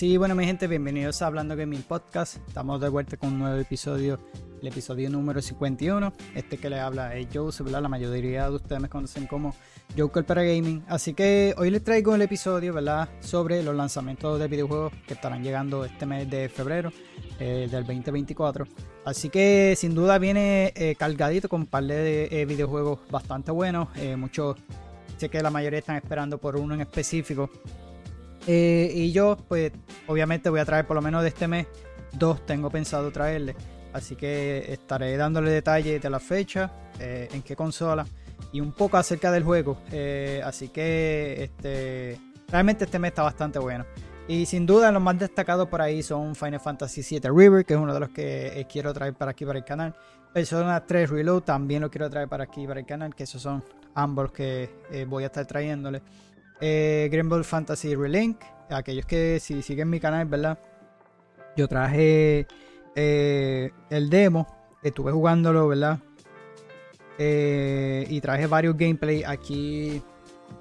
Así, bueno, mi gente, bienvenidos a Hablando Gaming Podcast. Estamos de vuelta con un nuevo episodio, el episodio número 51. Este que le habla es Joe, ¿verdad? La mayoría de ustedes me conocen como Joker para Gaming. Así que hoy les traigo el episodio, ¿verdad? Sobre los lanzamientos de videojuegos que estarán llegando este mes de febrero eh, del 2024. Así que sin duda viene eh, cargadito con un par de eh, videojuegos bastante buenos. muchos, sé que la mayoría están esperando por uno en específico. Eh, y yo, pues, obviamente voy a traer por lo menos de este mes dos tengo pensado traerle. Así que estaré dándole detalles de la fecha, eh, en qué consola y un poco acerca del juego. Eh, así que este, realmente este mes está bastante bueno. Y sin duda los más destacados por ahí son Final Fantasy VII River, que es uno de los que quiero traer para aquí para el canal. Persona 3 Reload también lo quiero traer para aquí para el canal, que esos son ambos que voy a estar trayéndole eh, Green Ball Fantasy Relink. Aquellos que si siguen mi canal, ¿verdad? Yo traje eh, el demo, estuve jugándolo, ¿verdad? Eh, y traje varios gameplay aquí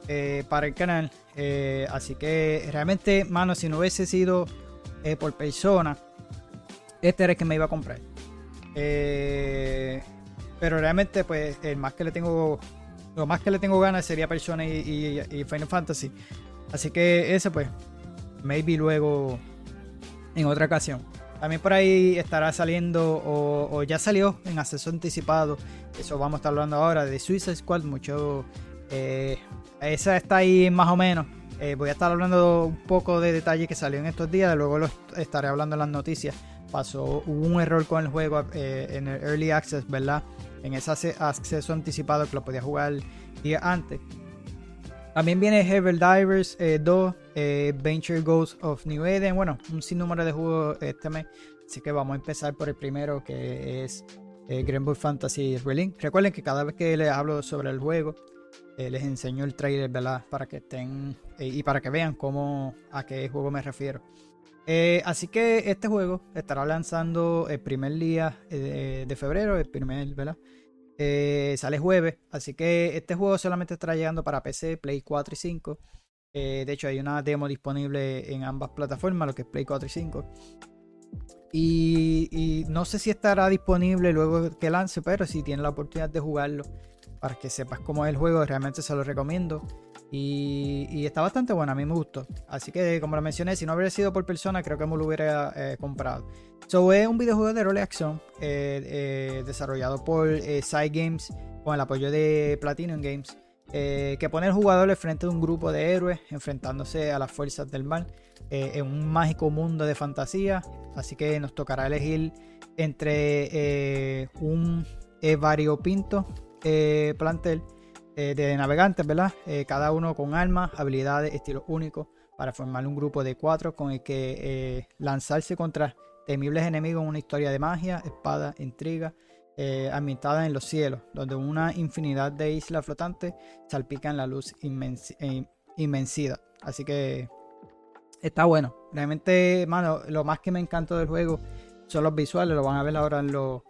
eh, para el canal. así que realmente, mano, si no hubiese sido por persona, este era el que me iba a comprar. pero realmente, pues, el más que le tengo lo más que le tengo ganas sería Persona y, Final Fantasy. Así que ese pues, maybe luego en otra ocasión. También por ahí estará saliendo o, ya salió en acceso anticipado. Eso vamos a estar hablando ahora de Suicide Squad. Mucho. Eh, esa está ahí más o menos. Eh, voy a estar hablando un poco de detalles que salió en estos días. Luego lo estaré hablando en las noticias. Pasó, hubo un error con el juego eh, en el Early Access, ¿verdad? En ese acceso anticipado que lo podía jugar día antes. También viene Heaven Divers 2, eh, eh, Venture Ghost of New Eden. Bueno, un sinnúmero de juegos este mes. Así que vamos a empezar por el primero que es eh, Fantasy Relink. Recuerden que cada vez que les hablo sobre el juego, eh, les enseño el trailer, ¿verdad? Para que estén y para que vean cómo a qué juego me refiero. Eh, así que este juego estará lanzando el primer día eh, de, febrero, el primer, ¿verdad? Eh, sale jueves, así que este juego solamente estará llegando para PC, Play 4 y 5. de hecho, hay una demo disponible en ambas plataformas, lo que es Play 4 y 5. Y, no sé si estará disponible luego que lance, pero si tienes la oportunidad de jugarlo para que sepas cómo es el juego, realmente se lo recomiendo. Y, está bastante bueno, a mí me gustó. Así que, como lo mencioné, si no hubiera sido por persona, creo que me lo hubiera eh, comprado. So, es un videojuego de rol y acción eh, eh, desarrollado por Side Games con el apoyo de Platinum Games. que pone al jugador frente de un grupo de héroes enfrentándose a las fuerzas del mal en un mágico mundo de fantasía. Así que nos tocará elegir entre un variopinto plantel eh, de navegantes, ¿verdad? Eh, cada uno con armas, habilidades, estilos únicos para formar un grupo de cuatro con el que eh, lanzarse contra temibles enemigos en una historia de magia, espada, intriga, ambientada en los cielos, donde una infinidad de islas flotantes salpican la luz inmensidad. Así que está bueno. Realmente, mano, lo más que me encanta del juego son los visuales, lo van a ver ahora en los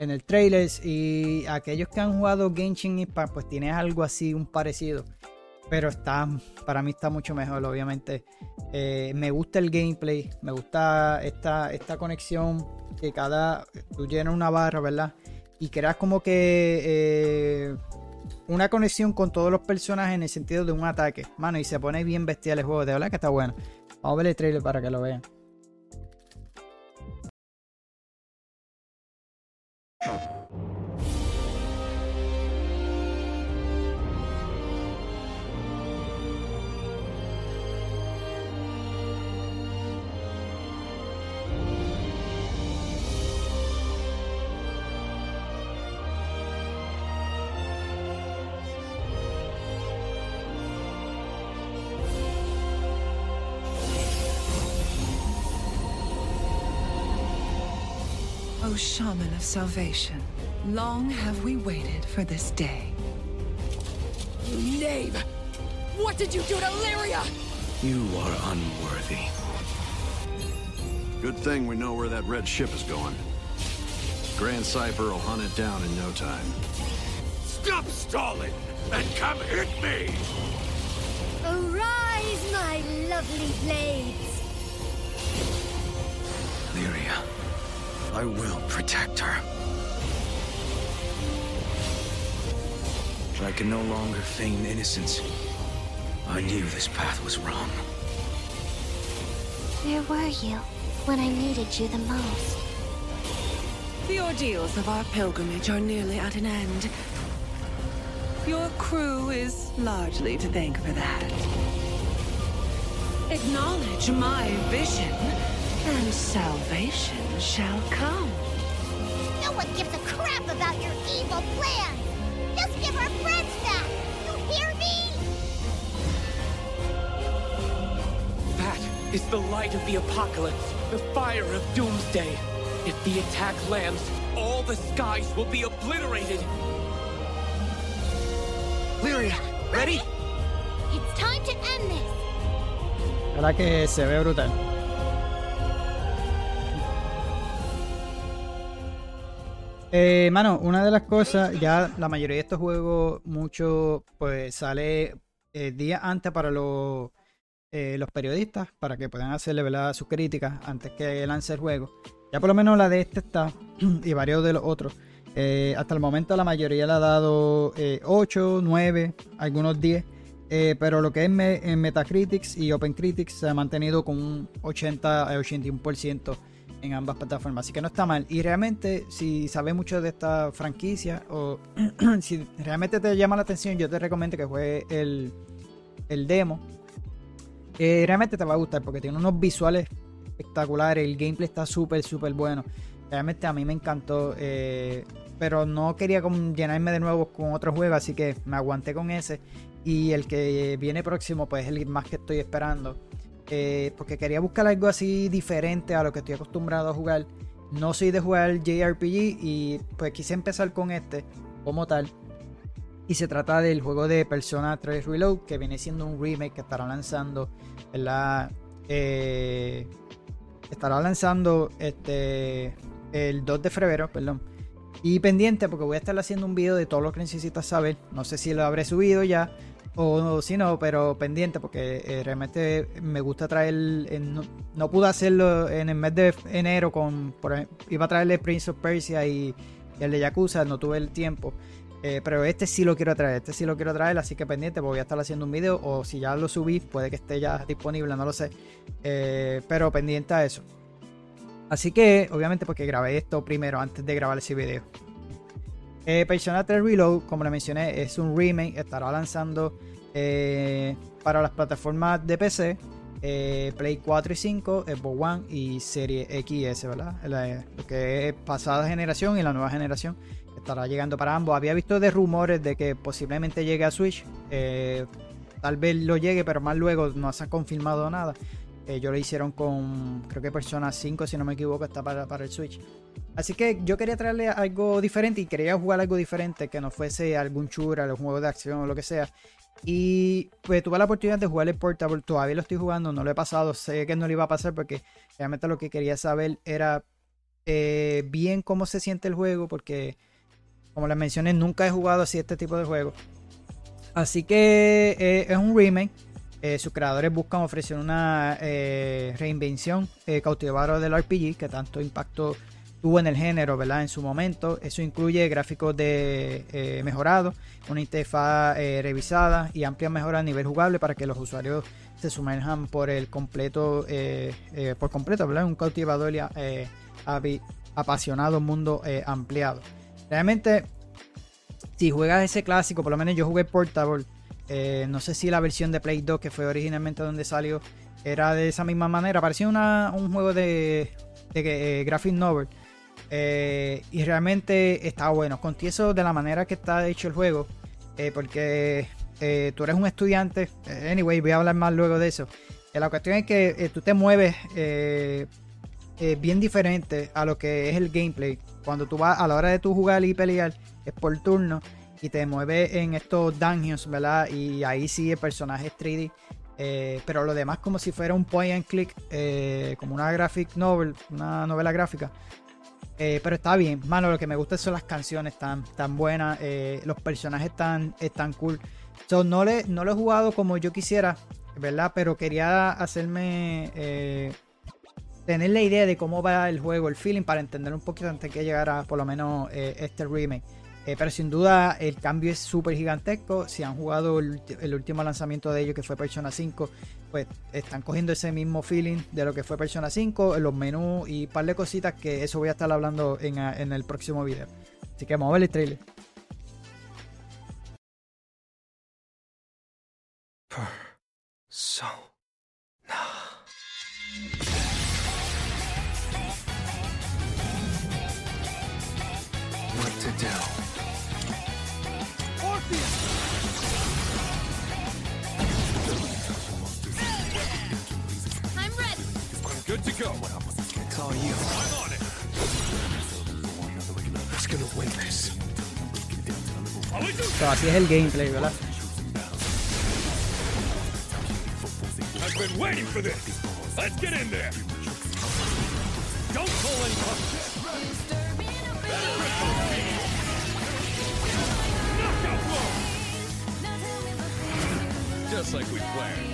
en el trailer y aquellos que han jugado Genshin Impact pues tiene algo así, un parecido. Pero está, para mí está mucho mejor, obviamente. Eh, me gusta el gameplay, me gusta esta, esta conexión que cada, tú llenas una barra, ¿verdad? Y creas como que eh, una conexión con todos los personajes en el sentido de un ataque. Mano, y se pone bien bestial el juego, de verdad que está bueno. Vamos a ver el trailer para que lo vean. O Shaman of Salvation, long have we waited for this day. You knave! What did you do to Lyria? You are unworthy. Good thing we know where that red ship is going. Grand Cypher will hunt it down in no time. Stop stalling and come hit me! Arise, my lovely blades. Lyria, I will protect her. I can no longer feign innocence. I knew this path was wrong. Where were you when I needed you the most? The ordeals of our pilgrimage are nearly at an end. Your crew is largely to thank for that. Acknowledge my vision, and salvation shall come. No one gives a crap about your evil plans! Just give our friends back! You hear me? That is the light of the apocalypse, the fire of doomsday. If the attack lands, all the skies will be obliterated. Lyria, ready? It's time to end this! La verdad que se ve brutal. Eh, mano, una de las cosas, ya la mayoría de estos juegos, mucho, pues sale eh, días antes para los, eh, los periodistas, para que puedan hacerle ¿verdad? sus críticas antes que lance el juego. Ya por lo menos la de este está, y varios de los otros. Eh, hasta el momento la mayoría le ha dado eh, 8, 9, algunos 10. Eh, pero lo que es en Metacritics y OpenCritics se ha mantenido con un 80 a 81% en ambas plataformas. Así que no está mal. Y realmente, si sabes mucho de esta franquicia o si realmente te llama la atención, yo te recomiendo que juegues el, el demo. Eh, realmente te va a gustar porque tiene unos visuales espectaculares. El gameplay está súper, súper bueno. Realmente a mí me encantó. eh, pero no quería como llenarme de nuevo con otro juego. Así que me aguanté con ese. Y el que viene próximo, pues es el más que estoy esperando. Porque quería buscar algo así diferente a lo que estoy acostumbrado a jugar. No soy de jugar JRPG y pues quise empezar con este como tal. Y se trata del juego de Persona 3 Reload, que viene siendo un remake que estará lanzando, ¿verdad? Eh, estará lanzando este el 2 de febrero, perdón. Y pendiente porque voy a estar haciendo un video de todo lo que necesitas saber. No sé si lo habré subido ya o si no, pero pendiente porque eh, realmente me gusta traer. no, no pude hacerlo en el mes de enero con. Por, iba a traerle Prince of Persia y, y el de Yakuza, no tuve el tiempo. Eh, pero este sí lo quiero traer, este sí lo quiero traer, así que pendiente, porque voy a estar haciendo un video. O si ya lo subí, puede que esté ya disponible, no lo sé. Eh, pero pendiente a eso. Así que, obviamente, porque grabé esto primero antes de grabar ese video. Eh, Persona 3 Reload, como le mencioné, es un remake. Estará lanzando eh, para las plataformas de PC, eh, Play 4 y 5, Xbox One y Serie XS, ¿verdad? La- lo que es pasada generación y la nueva generación. Estará llegando para ambos. Había visto de rumores de que posiblemente llegue a Switch. eh, tal vez lo llegue, pero más luego no se ha confirmado nada. Ellos lo hicieron con, creo que Persona 5, si no me equivoco, está para, para el Switch. Así que yo quería traerle algo diferente y quería jugar algo diferente que no fuese algún shooter, un juego de acción o lo que sea. Y pues tuve la oportunidad de jugar el Portable, todavía lo estoy jugando, no lo he pasado, sé que no lo iba a pasar porque realmente lo que quería saber era eh, bien cómo se siente el juego porque como les mencioné nunca he jugado así este tipo de juegos. Así que eh, es un remake. Eh, sus creadores buscan ofrecer una eh, reinvención eh, cautivadora del RPG que tanto impacto tuvo en el género, ¿verdad? En su momento. Eso incluye gráficos eh, mejorados, una interfaz eh, revisada y amplia mejora a nivel jugable para que los usuarios se sumerjan por el completo, por completo, ¿verdad? Un cautivador y apasionado mundo ampliado. Realmente, si juegas ese clásico, por lo menos yo jugué Portable. Eh, no sé si la versión de Play 2, que fue originalmente donde salió, era de esa misma manera. Parecía una- un juego de, de eh, graphic novel. Eh, y realmente está bueno. Confieso de la manera que está hecho el juego. porque tú eres un estudiante. Anyway, voy a hablar más luego de eso. La cuestión es que tú te mueves bien diferente a lo que es el gameplay. Cuando tú vas a la hora de tú jugar y pelear, es por turno. Y te mueves en estos dungeons, ¿verdad? Y ahí sí el personaje es 3D. eh, pero lo demás como si fuera un point and click, eh, como una graphic novel, una novela gráfica. Eh, pero está bien, mano, lo que me gusta son las canciones tan, tan buenas, los personajes tan, están cool. So, no, le, no lo he jugado como yo quisiera, ¿verdad? Pero quería hacerme tener la idea de cómo va el juego, el feeling, para entender un poquito antes que llegara por lo menos este remake. Eh, pero sin duda el cambio es súper gigantesco. Si han jugado el, último lanzamiento de ellos que fue Persona 5, pues están cogiendo ese mismo feeling de lo que fue Persona 5, los menús y un par de cositas que eso voy a estar hablando en, en el próximo video. Así que vamos a ver el trailer. What to? Good to go. It's all you. I'm on it. Who's gonna win this? So, así es el gameplay. I've been waiting for this. Let's get in there. Don't pull any punches. Knockout blow. Just like we planned.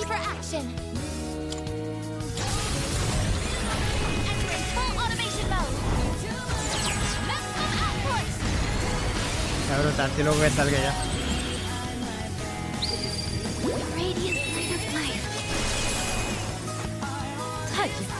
Ready for action. Entering full automation mode. Maximum output. Está brutal, estoy loco que salga ya. Radiant light of life. Touch.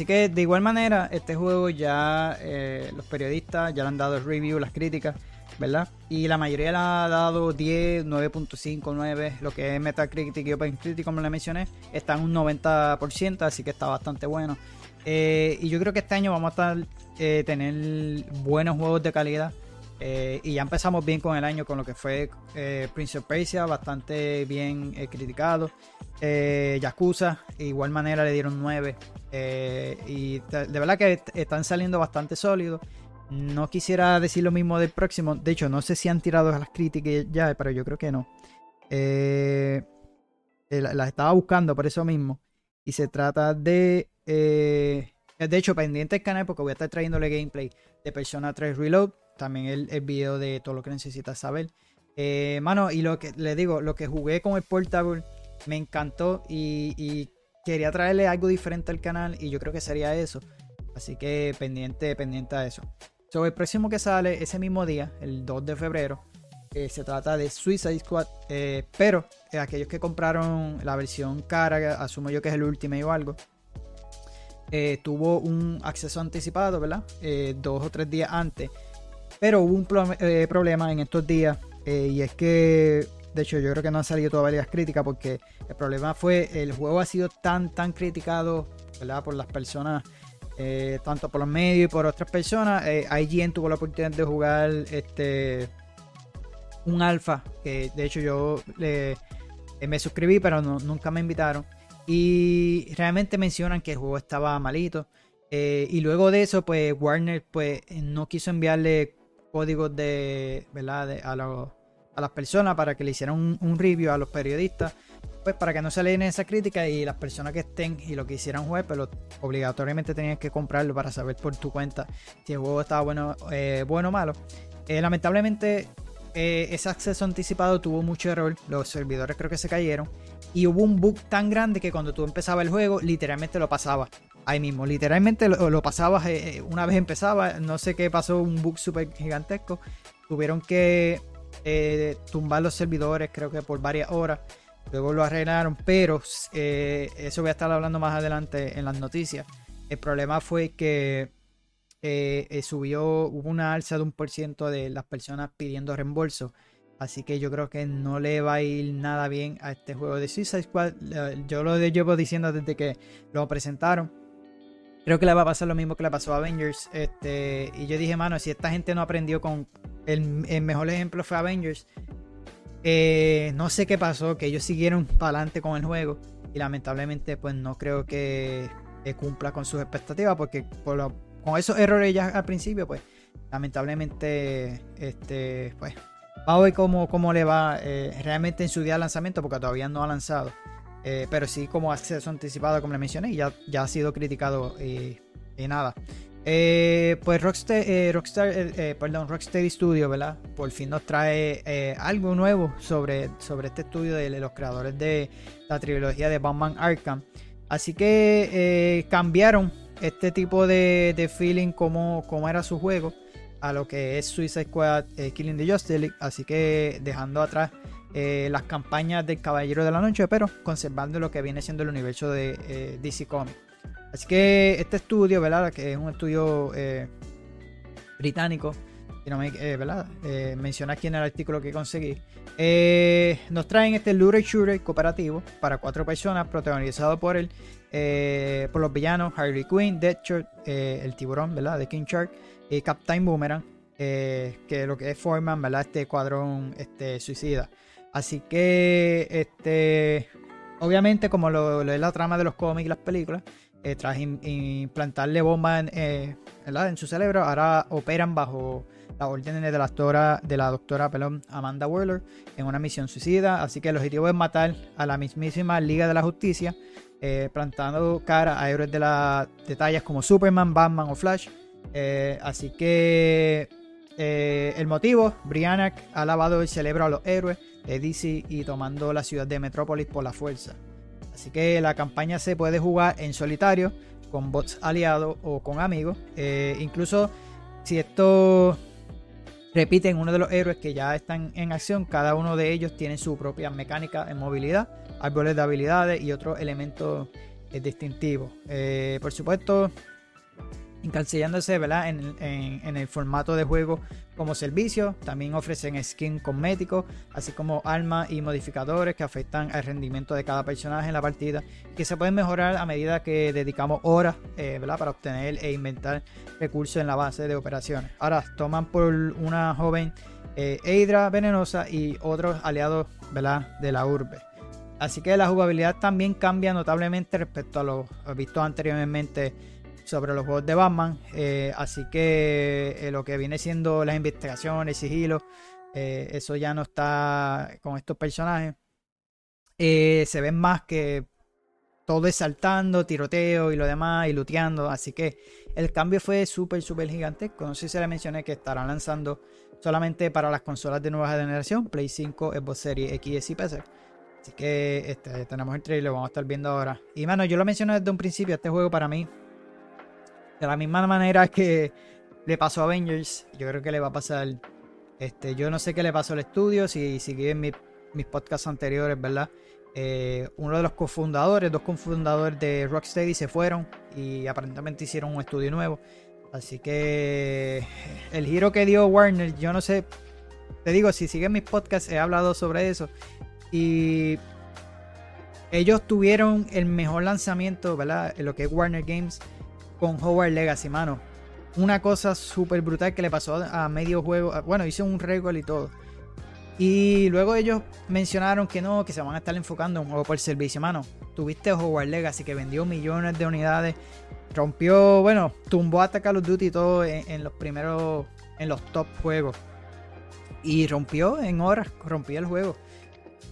Así que de igual manera, este juego ya eh, los periodistas ya le han dado el review, las críticas, ¿verdad? Y la mayoría le ha dado 10, 9.5, 9, lo que es Metacritic y OpenCritic, como le mencioné, está en un 90%, así que está bastante bueno. Eh, y yo creo que este año vamos a estar eh, tener buenos juegos de calidad. Y ya empezamos bien con el año, con lo que fue Prince of Persia, bastante bien criticado. Yakuza, de igual manera le dieron 9. Eh, y de, verdad que est- están saliendo bastante sólidos. No quisiera decir lo mismo del próximo. De hecho, no sé si han tirado las críticas ya, pero yo creo que no. Eh, eh, la- las estaba buscando por eso mismo. Y se trata de. de hecho, pendiente del canal porque voy a estar trayéndole gameplay de Persona 3 Reload. También el, el video de todo lo que necesitas saber. Mano, y lo que le digo, lo que jugué con el Portable me encantó y quería traerle algo diferente al canal y yo creo que sería eso. Así que pendiente, pendiente a eso. So, el próximo que sale ese mismo día, el 2 de febrero, eh, se trata de Suicide Squad. eh, pero eh, aquellos que compraron la versión cara, asumo yo que es el Ultimate o algo, tuvo un acceso anticipado, ¿verdad? Dos o tres días antes. Pero hubo un pro- problema en estos días y es que, de hecho, yo creo que no han salido todavía las críticas porque el problema fue el juego ha sido tan, tan criticado, ¿verdad? Por las personas, eh, tanto por los medios y por otras personas. Eh, IGN tuvo la oportunidad de jugar este un alfa, que de hecho yo le, eh, me suscribí, pero no- nunca me invitaron. Y realmente mencionan que el juego estaba malito. Eh, y luego de eso, pues Warner pues no quiso enviarle códigos de, ¿verdad? a, los- las personas para que le hicieran un, review a los periodistas. Pues para que no se leen esa crítica y las personas que estén y lo que hicieran jugar, pues lo- obligatoriamente tenías que comprarlo para saber por tu cuenta si el juego estaba bueno, eh, bueno o malo. Eh, lamentablemente, eh, ese acceso anticipado tuvo mucho error. Los servidores creo que se cayeron. Y hubo un bug tan grande que cuando tú empezabas el juego, literalmente lo pasabas. Ahí mismo, literalmente lo, lo pasabas una vez empezaba. No sé qué pasó, un bug súper gigantesco. Tuvieron que eh, tumbar los servidores, creo que por varias horas. Luego lo arreglaron, pero eh, eso voy a estar hablando más adelante en las noticias. El problema fue que eh, subió, hubo una alza de un por ciento de las personas pidiendo reembolso. Así que yo creo que no le va a ir nada bien a este juego de Suicide Squad. Yo lo llevo diciendo desde que lo presentaron. Creo que le va a pasar lo mismo que le pasó a Avengers. Este, y yo dije, mano, si esta gente no aprendió con. El, mejor ejemplo fue Avengers. Eh, no sé qué pasó, que ellos siguieron para adelante con el juego. Y lamentablemente, pues no creo que cumpla con sus expectativas. Porque por con esos errores ya al principio, pues lamentablemente, este, pues vamos a ver cómo, cómo le va eh, realmente en su día de lanzamiento, porque todavía no ha lanzado. Eh, pero sí como acceso anticipado, como le mencioné, ya, ya ha sido criticado y, y nada. Eh, pues Rockstar, eh, eh, eh, perdón, Rocksteady Studio, ¿verdad? Por fin nos trae eh, algo nuevo sobre, sobre este estudio de los creadores de la trilogía de Batman Arkham. Así que eh, cambiaron este tipo de, de feeling como, como era su juego a lo que es Suicide Squad eh, Killing the Justice. Así que dejando atrás eh, las campañas del Caballero de la Noche, pero conservando lo que viene siendo el universo de eh, DC Comics. Así que este estudio, ¿verdad? Que es un estudio eh, británico, si ¿verdad? Menciona aquí en el artículo que conseguí. Nos traen este looter shooter cooperativo para cuatro personas, protagonizado por el, por los villanos Harley Quinn, Deadshot, el tiburón, ¿verdad? De King Shark y Captain Boomerang, que lo que es forman, ¿verdad? Este cuadrón este, suicida. Así que, este, obviamente, como lo, es la trama de los cómics y las películas, eh, tras im- implantarle bombas en, eh, en su cerebro, ahora operan bajo las órdenes de la doctora, de la doctora perdón, Amanda Waller en una misión suicida. Así que el objetivo es matar a la mismísima Liga de la Justicia, eh, plantando cara a héroes de, la, de tallas como Superman, Batman o Flash. Así que el motivo, Brianna ha lavado el cerebro a los héroes de y tomando la ciudad de Metrópolis por la fuerza. Así que la campaña se puede jugar en solitario, con bots aliados o con amigos. Eh, incluso si esto repiten uno de los héroes que ya están en acción, cada uno de ellos tiene su propia mecánica en movilidad, árboles de habilidades y otros elementos eh, distintivos. Eh, por supuesto, encasillándose ¿verdad? En, en- el formato de juego como servicio. También ofrecen skin cosméticos, así como armas y modificadores que afectan al rendimiento de cada personaje en la partida, que se pueden mejorar a medida que dedicamos horas eh, para obtener e inventar recursos en la base de operaciones. Ahora toman por una joven eh, venenosa y otros aliados de la urbe. Así que la jugabilidad también cambia notablemente respecto a lo visto anteriormente sobre los juegos de Batman. Eh, así que eh, lo que viene siendo las investigaciones, sigilo, eh, eso ya no está con estos personajes. Se ven más que todo es saltando, tiroteo y lo demás, y luteando. Así que el cambio fue súper, súper gigantesco. No sé si le mencioné que estarán lanzando solamente para las consolas de nueva generación, Play 5, Xbox Series X y PC. Así que este, tenemos el trailer, lo vamos a estar viendo ahora. Y mano, yo lo mencioné desde un principio, este juego para mí, de la misma manera que le pasó a Avengers, yo creo que le va a pasar. Este, yo no sé qué le pasó al estudio, si siguen mi- mis podcasts anteriores, ¿verdad? Eh, uno de los cofundadores, dos cofundadores de Rocksteady se fueron y aparentemente hicieron un estudio nuevo. Así que el giro que dio Warner, yo no sé, te digo, si siguen mis podcasts he hablado sobre eso. Y ellos tuvieron el mejor lanzamiento, ¿verdad? En lo que es Warner Games con Howard Legacy, mano. Una cosa súper brutal que le pasó a medio juego. Bueno, hizo un récord y todo. Y luego ellos mencionaron que no, que se van a estar enfocando en un juego por servicio, mano. Tuviste Howard Legacy que vendió millones de unidades. Rompió, bueno, tumbó hasta Call of Duty y todo en, los primeros, en los top juegos. Y rompió en horas, rompió el juego.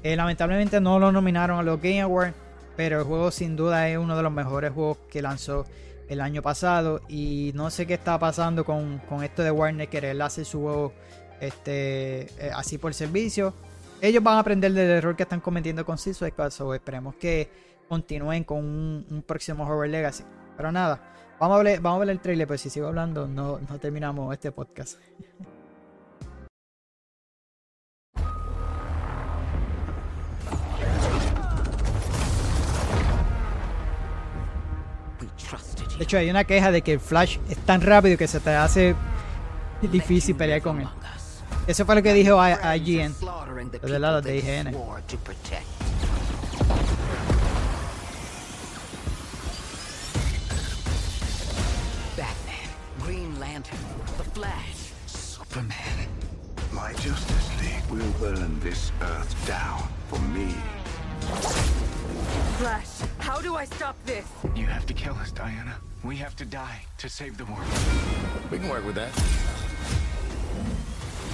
Eh, lamentablemente no lo nominaron a los Game Awards, pero el juego sin duda es uno de los mejores juegos que lanzó el año pasado. Y no sé qué está pasando con, con esto de Warner querer hacer su juego este, eh, así por servicio. Ellos van a aprender del error que están cometiendo con Suicide Squad, esperemos que continúen con un, un próximo Horror Legacy. Pero nada, vamos a ver, vamos a ver el trailer, pues si sigo hablando no, no terminamos este podcast. De hecho, hay una queja de que el Flash es tan rápido que se te hace difícil pelear con él. Eso fue lo que dijo a, a IGN. Los de la de IGN. Batman, Green Lantern, The Flash. Superman. My Justice League will burn this Earth down for me. Flash, how do I stop this? You have to kill us, Diana. We have to die to save the world. We can work with that.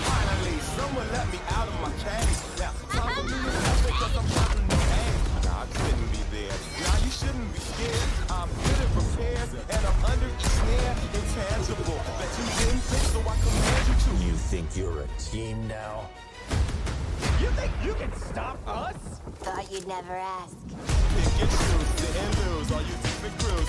Finally, someone let me out of my cage. Now, talk to me because I'm having no aim. Nah, I couldn't be there. Nah, you shouldn't be scared. I'm good at repairs, and I'm under your snare. Intangible, that you didn't think, so I command you to. You think you're a team now? You think you can stop us? Thought you'd never ask. Pick and choose, sit and lose. All you different crews,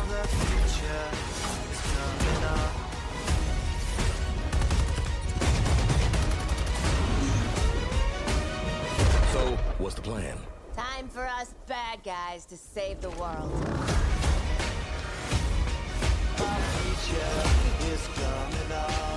what's the plan? Time for us bad guys to save the world. My future is coming on,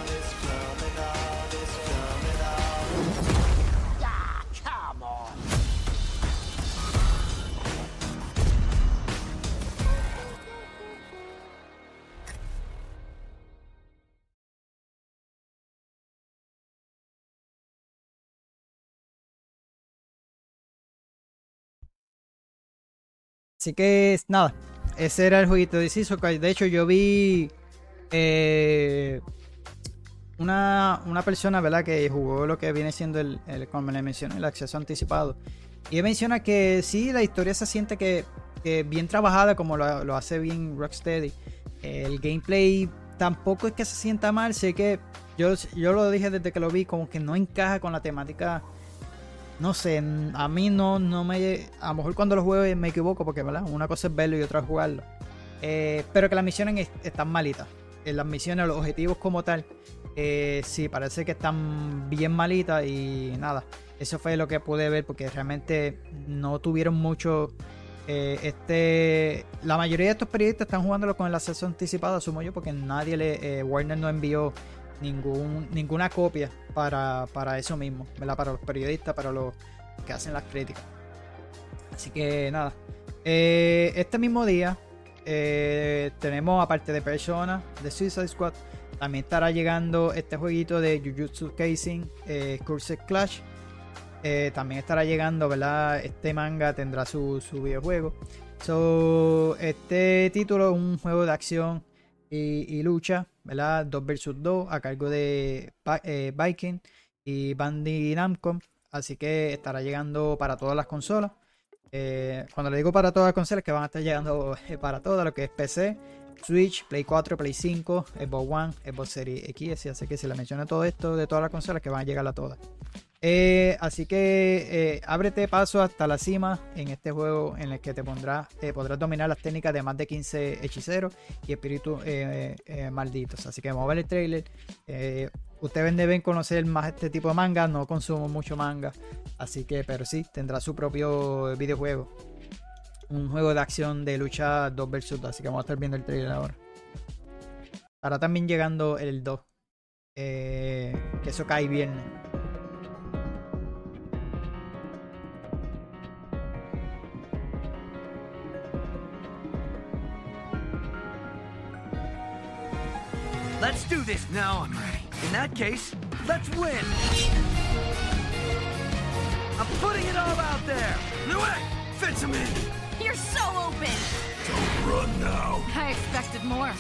Así que nada, ese era el jueguito de Season De hecho, yo vi eh, una, una persona, ¿verdad? Que jugó lo que viene siendo el, el como le mencioné, el acceso anticipado. Y él menciona que sí, la historia se siente que, bien trabajada, como lo, lo hace bien Rocksteady. El gameplay tampoco es que se sienta mal, sé que yo, yo lo dije desde que lo vi, como que no encaja con la temática no sé, a mí no, no me. A lo mejor cuando lo juegue me equivoco, porque ¿verdad? una cosa es verlo y otra es jugarlo. Eh, pero que las misiones es- están malitas. Eh, las misiones, los objetivos como tal, eh, sí, parece que están bien malitas y nada. Eso fue lo que pude ver, porque realmente no tuvieron mucho. eh, este La mayoría de estos periodistas están jugándolo con el acceso anticipado, asumo yo, porque nadie le. Warner no envió ningún, ninguna copia para, para eso mismo, ¿verdad? Para los periodistas, para los que hacen las críticas. Así que nada. Eh, este mismo día eh, tenemos, aparte de Persona, de Suicide Squad, también estará llegando este jueguito de Jujutsu Kaisen, eh, Cursed Clash. Eh, también estará llegando, ¿verdad? Este manga tendrá su, su videojuego. So, este título es un juego de acción y lucha, ¿verdad? 2 vs 2 a cargo de eh, Viking y Bandai Namco. Así que estará llegando para todas las consolas. Eh, cuando le digo para todas las consolas, que van a estar llegando eh, para todas, lo que es PC, Switch, Play 4, Play 5, Xbox One, Xbox Series X. Así que si le menciono todo esto de todas las consolas, que van a llegar a todas. Eh, así que eh, ábrete paso hasta la cima en este juego en el que te pondrás, eh, podrás dominar las técnicas de más de 15 hechiceros y espíritus malditos. Así que vamos a ver el trailer. Ustedes deben conocer más este tipo de manga. No consumo mucho manga. Así que, pero sí, tendrá su propio videojuego. Un juego de acción de lucha 2 vs 2. Así que vamos a estar viendo el trailer ahora. Estará también llegando el 2. eh, que eso cae viernes. Let's do this. Now I'm ready. In that case, let's win. I'm putting it all out there. No way! Fits him in. You're so open! Don't run now. I expected more.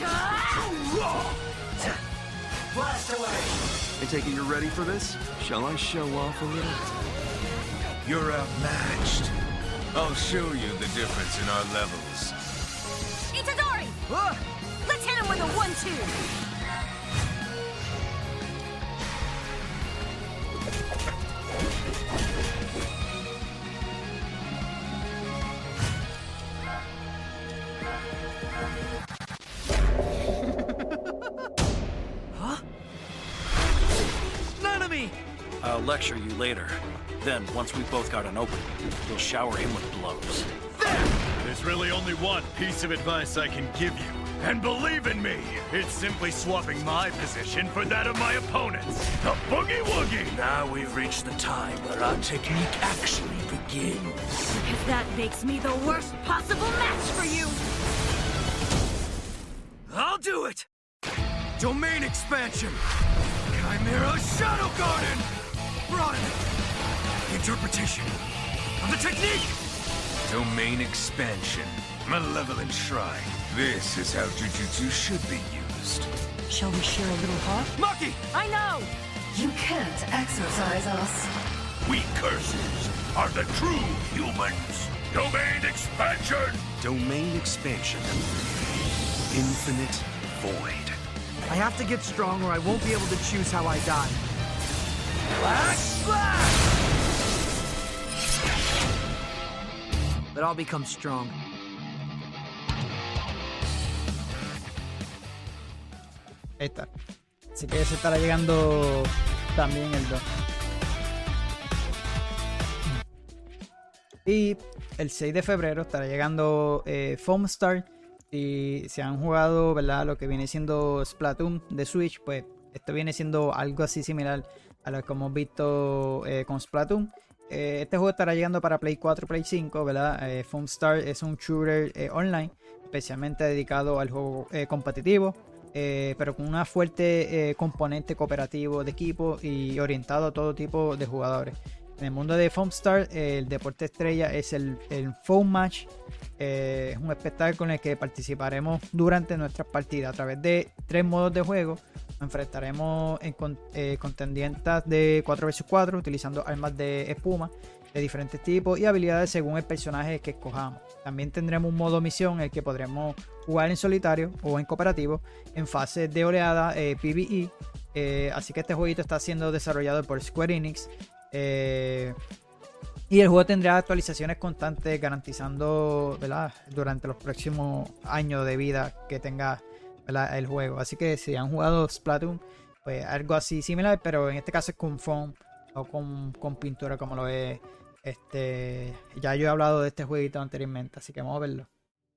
Blast away. I take it you're ready for this? Shall I show off a little? You're outmatched. I'll show you the difference in our levels. Itadori! Ah! Let's hit him with a one-two! I'll lecture you later. Then, once we've both got an opening, you'll shower him with blows. There! There's really only one piece of advice I can give you. And believe in me, it's simply swapping my position for that of my opponent's. The Boogie Woogie! Now we've reached the time where our technique actually begins. Because that makes me the worst possible match for you! I'll do it! Domain expansion! Chimera Shadow Garden! Run! Interpretation of the technique! Domain expansion. Malevolent Shrine. This is how Jujutsu should be used. Shall we share a little heart? Maki! I know! You can't exercise us. We curses are the true humans. Domain expansion! Domain expansion. Infinite void. I have to get strong or I won't be able to choose how I die. Black Slash! But I'll become strong. Ahí está. Así que se estará llegando también el 2. Y el 6 de febrero estará llegando eh, Foam Star. Y si han jugado, ¿verdad? Lo que viene siendo Splatoon de Switch, pues esto viene siendo algo así similar a lo que hemos visto eh, con Splatoon. Eh, este juego estará llegando para Play 4, Play 5, ¿verdad? Eh, Foam Star es un shooter online, especialmente dedicado al juego competitivo, eh, pero con una fuerte eh, componente cooperativo de equipo y orientado a todo tipo de jugadores. En el mundo de Foam Star, el deporte estrella es el, Foam Match. Eh, es un espectáculo en el que participaremos durante nuestras partidas a través de tres modos de juego. Enfrentaremos en con- contendientes de 4 vs 4 utilizando armas de espuma de diferentes tipos y habilidades según el personaje que escojamos. También tendremos un modo misión en el que podremos jugar en solitario o en cooperativo en fase de oleada eh, PvE. Eh, así que este jueguito está siendo desarrollado por Square Enix. Eh, y el juego tendrá actualizaciones constantes garantizando durante los próximos años de vida que tenga el juego. Así que si han jugado Splatoon, pues algo así similar, pero en este caso es con foam o con, con pintura como lo es. Este, ya yo he hablado de este jueguito anteriormente, así que vamos a verlo.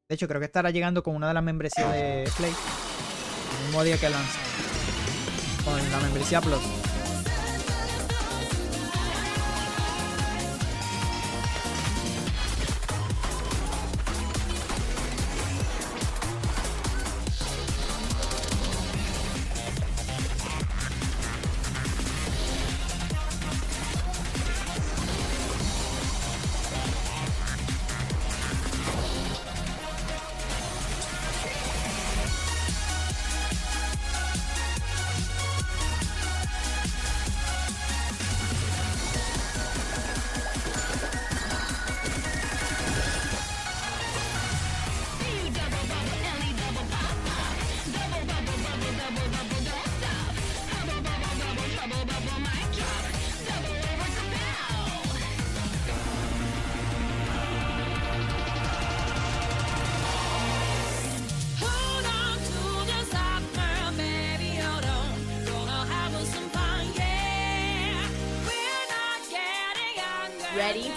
De hecho, creo que estará llegando con una de las membresías de Play. El mismo día que lanza. Con la membresía Plus.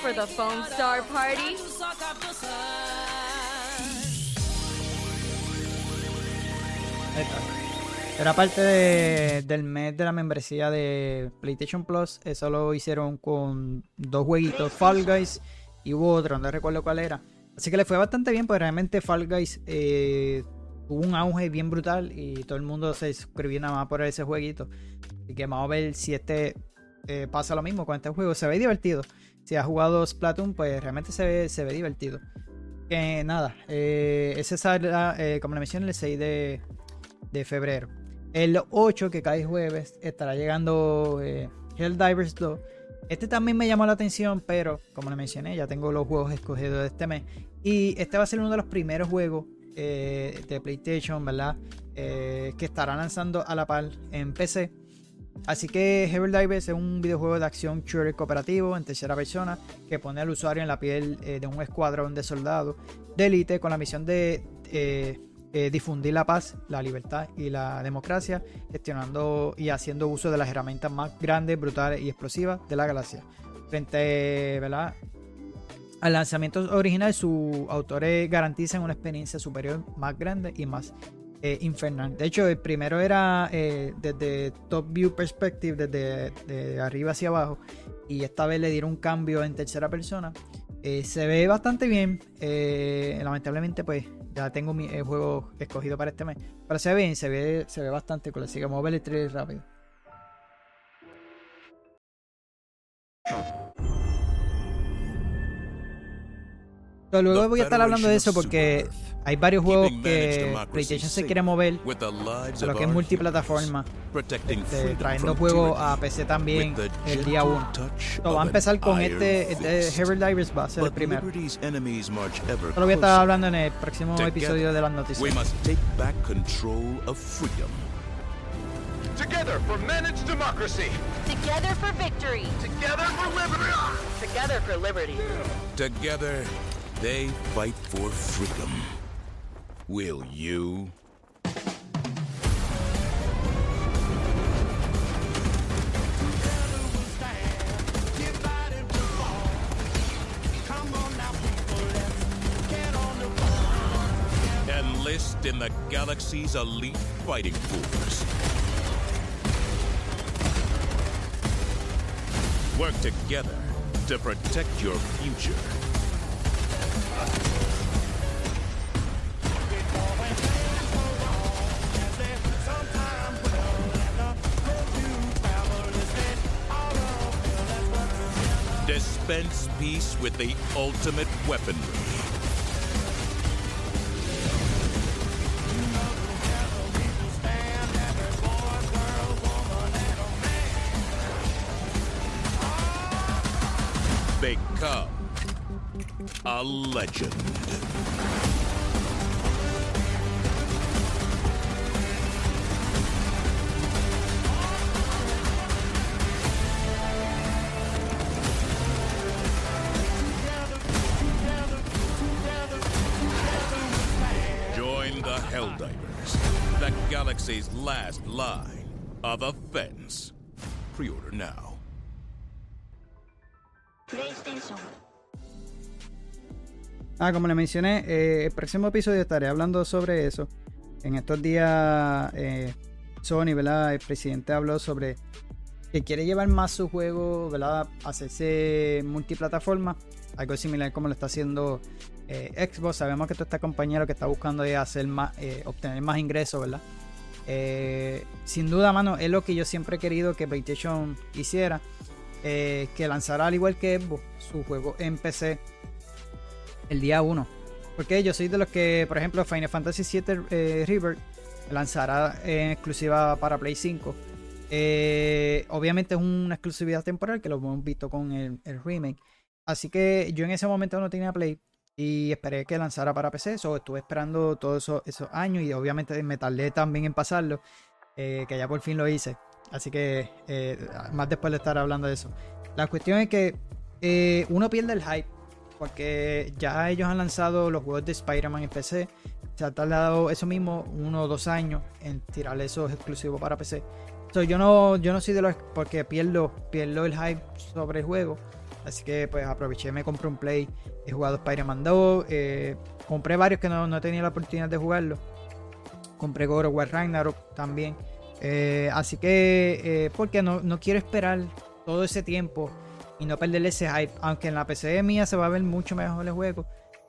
For the Foam Star party? Era parte de- del mes de la membresía de PlayStation Plus. Eso lo hicieron con dos jueguitos, Fall Guys y hubo otro, no recuerdo cuál era. Así que le fue bastante bien, porque realmente Fall Guys eh, tuvo un auge bien brutal y todo el mundo se suscribió nada más por ese jueguito. Así que vamos a ver si este eh, pasa lo mismo con este juego. Se ve divertido. Si has jugado Splatoon, pues realmente se ve, se ve divertido. Que nada, eh, ese saldrá, eh, como le mencioné, el 6 de, de febrero. El 8, que cae jueves, estará llegando eh, Helldivers 2. Este también me llamó la atención, pero como le mencioné, ya tengo los juegos escogidos de este mes. Y este va a ser uno de los primeros juegos eh, de PlayStation, ¿verdad? Eh, que estará lanzando a la par en PC. Así que Helldivers es un videojuego de acción shooter cooperativo en tercera persona que pone al usuario en la piel eh, de un escuadrón de soldados de élite con la misión de eh, eh, difundir la paz, la libertad y la democracia, gestionando y haciendo uso de las herramientas más grandes, brutales y explosivas de la galaxia. Frente al lanzamiento original, sus autores garantizan una experiencia superior más grande y más eh, infernal. De hecho, el primero era eh, desde top view perspective, desde de arriba hacia abajo, y esta vez le dieron un cambio en tercera persona. Eh, se ve bastante bien. lamentablemente, pues ya tengo mi el juego escogido para este mes. Pero se ve bien, se ve, se ve bastante cool. Así que vamos a ver el trailer rápido. Luego voy a estar hablando de eso porque hay varios juegos que PlayStation se quiere mover a lo que es multiplataforma, este, trayendo juegos a PC también el día 1. So, va a empezar con este, este Herald Divers va a ser el primero. Esto lo voy a estar hablando en el próximo episodio de las We noticias. must take back control of freedom. Together for managed democracy. Together for victory. Together for liberty. Together for liberty. Together, they fight for freedom. Will you? Enlist in the galaxy's elite fighting force. Work together to protect your future. Dispense peace with the ultimate weaponry. Become a legend. Last line of offense. Pre-order now. Ah, como le mencioné, eh, el próximo episodio estaré hablando sobre eso. En estos días, eh, Sony, ¿verdad? El presidente habló sobre que quiere llevar más su juego, ¿verdad? Hacerse multiplataforma. Algo similar como lo está haciendo eh, Xbox. Sabemos que toda esta compañía lo que está buscando es hacer más, eh, obtener más ingresos, ¿verdad? Eh, sin duda, mano, es lo que yo siempre he querido que PlayStation hiciera. eh, que lanzara al igual que Xbox su juego en PC el día 1. Porque yo soy de los que, por ejemplo, Final Fantasy VII eh, Rebirth lanzará en exclusiva para Play 5. Eh, obviamente es una exclusividad temporal que lo hemos visto con el, el remake. Así que yo en ese momento no tenía Play y esperé que lanzara para PC. So, estuve esperando todos esos, esos años y obviamente me tardé también en pasarlo. eh, que ya por fin lo hice. Así que eh, más después de estar hablando de eso. La cuestión es que eh, uno pierde el hype. Porque ya ellos han lanzado los juegos de Spider-Man en PC. Se ha tardado eso mismo, uno o dos años, en tirar esos exclusivos para PC. So, yo no, yo no soy de los porque pierdo, pierdo el hype sobre el juego. Así que pues aproveché, me compré un play, he jugado Spider-Man 2, eh, compré varios que no, no tenía la oportunidad de jugarlo. Compré God of War Ragnarok también. Eh, así que, eh, porque no, no quiero esperar todo ese tiempo y no perderle ese hype. Aunque en la PC mía se va a ver mucho mejor el juego.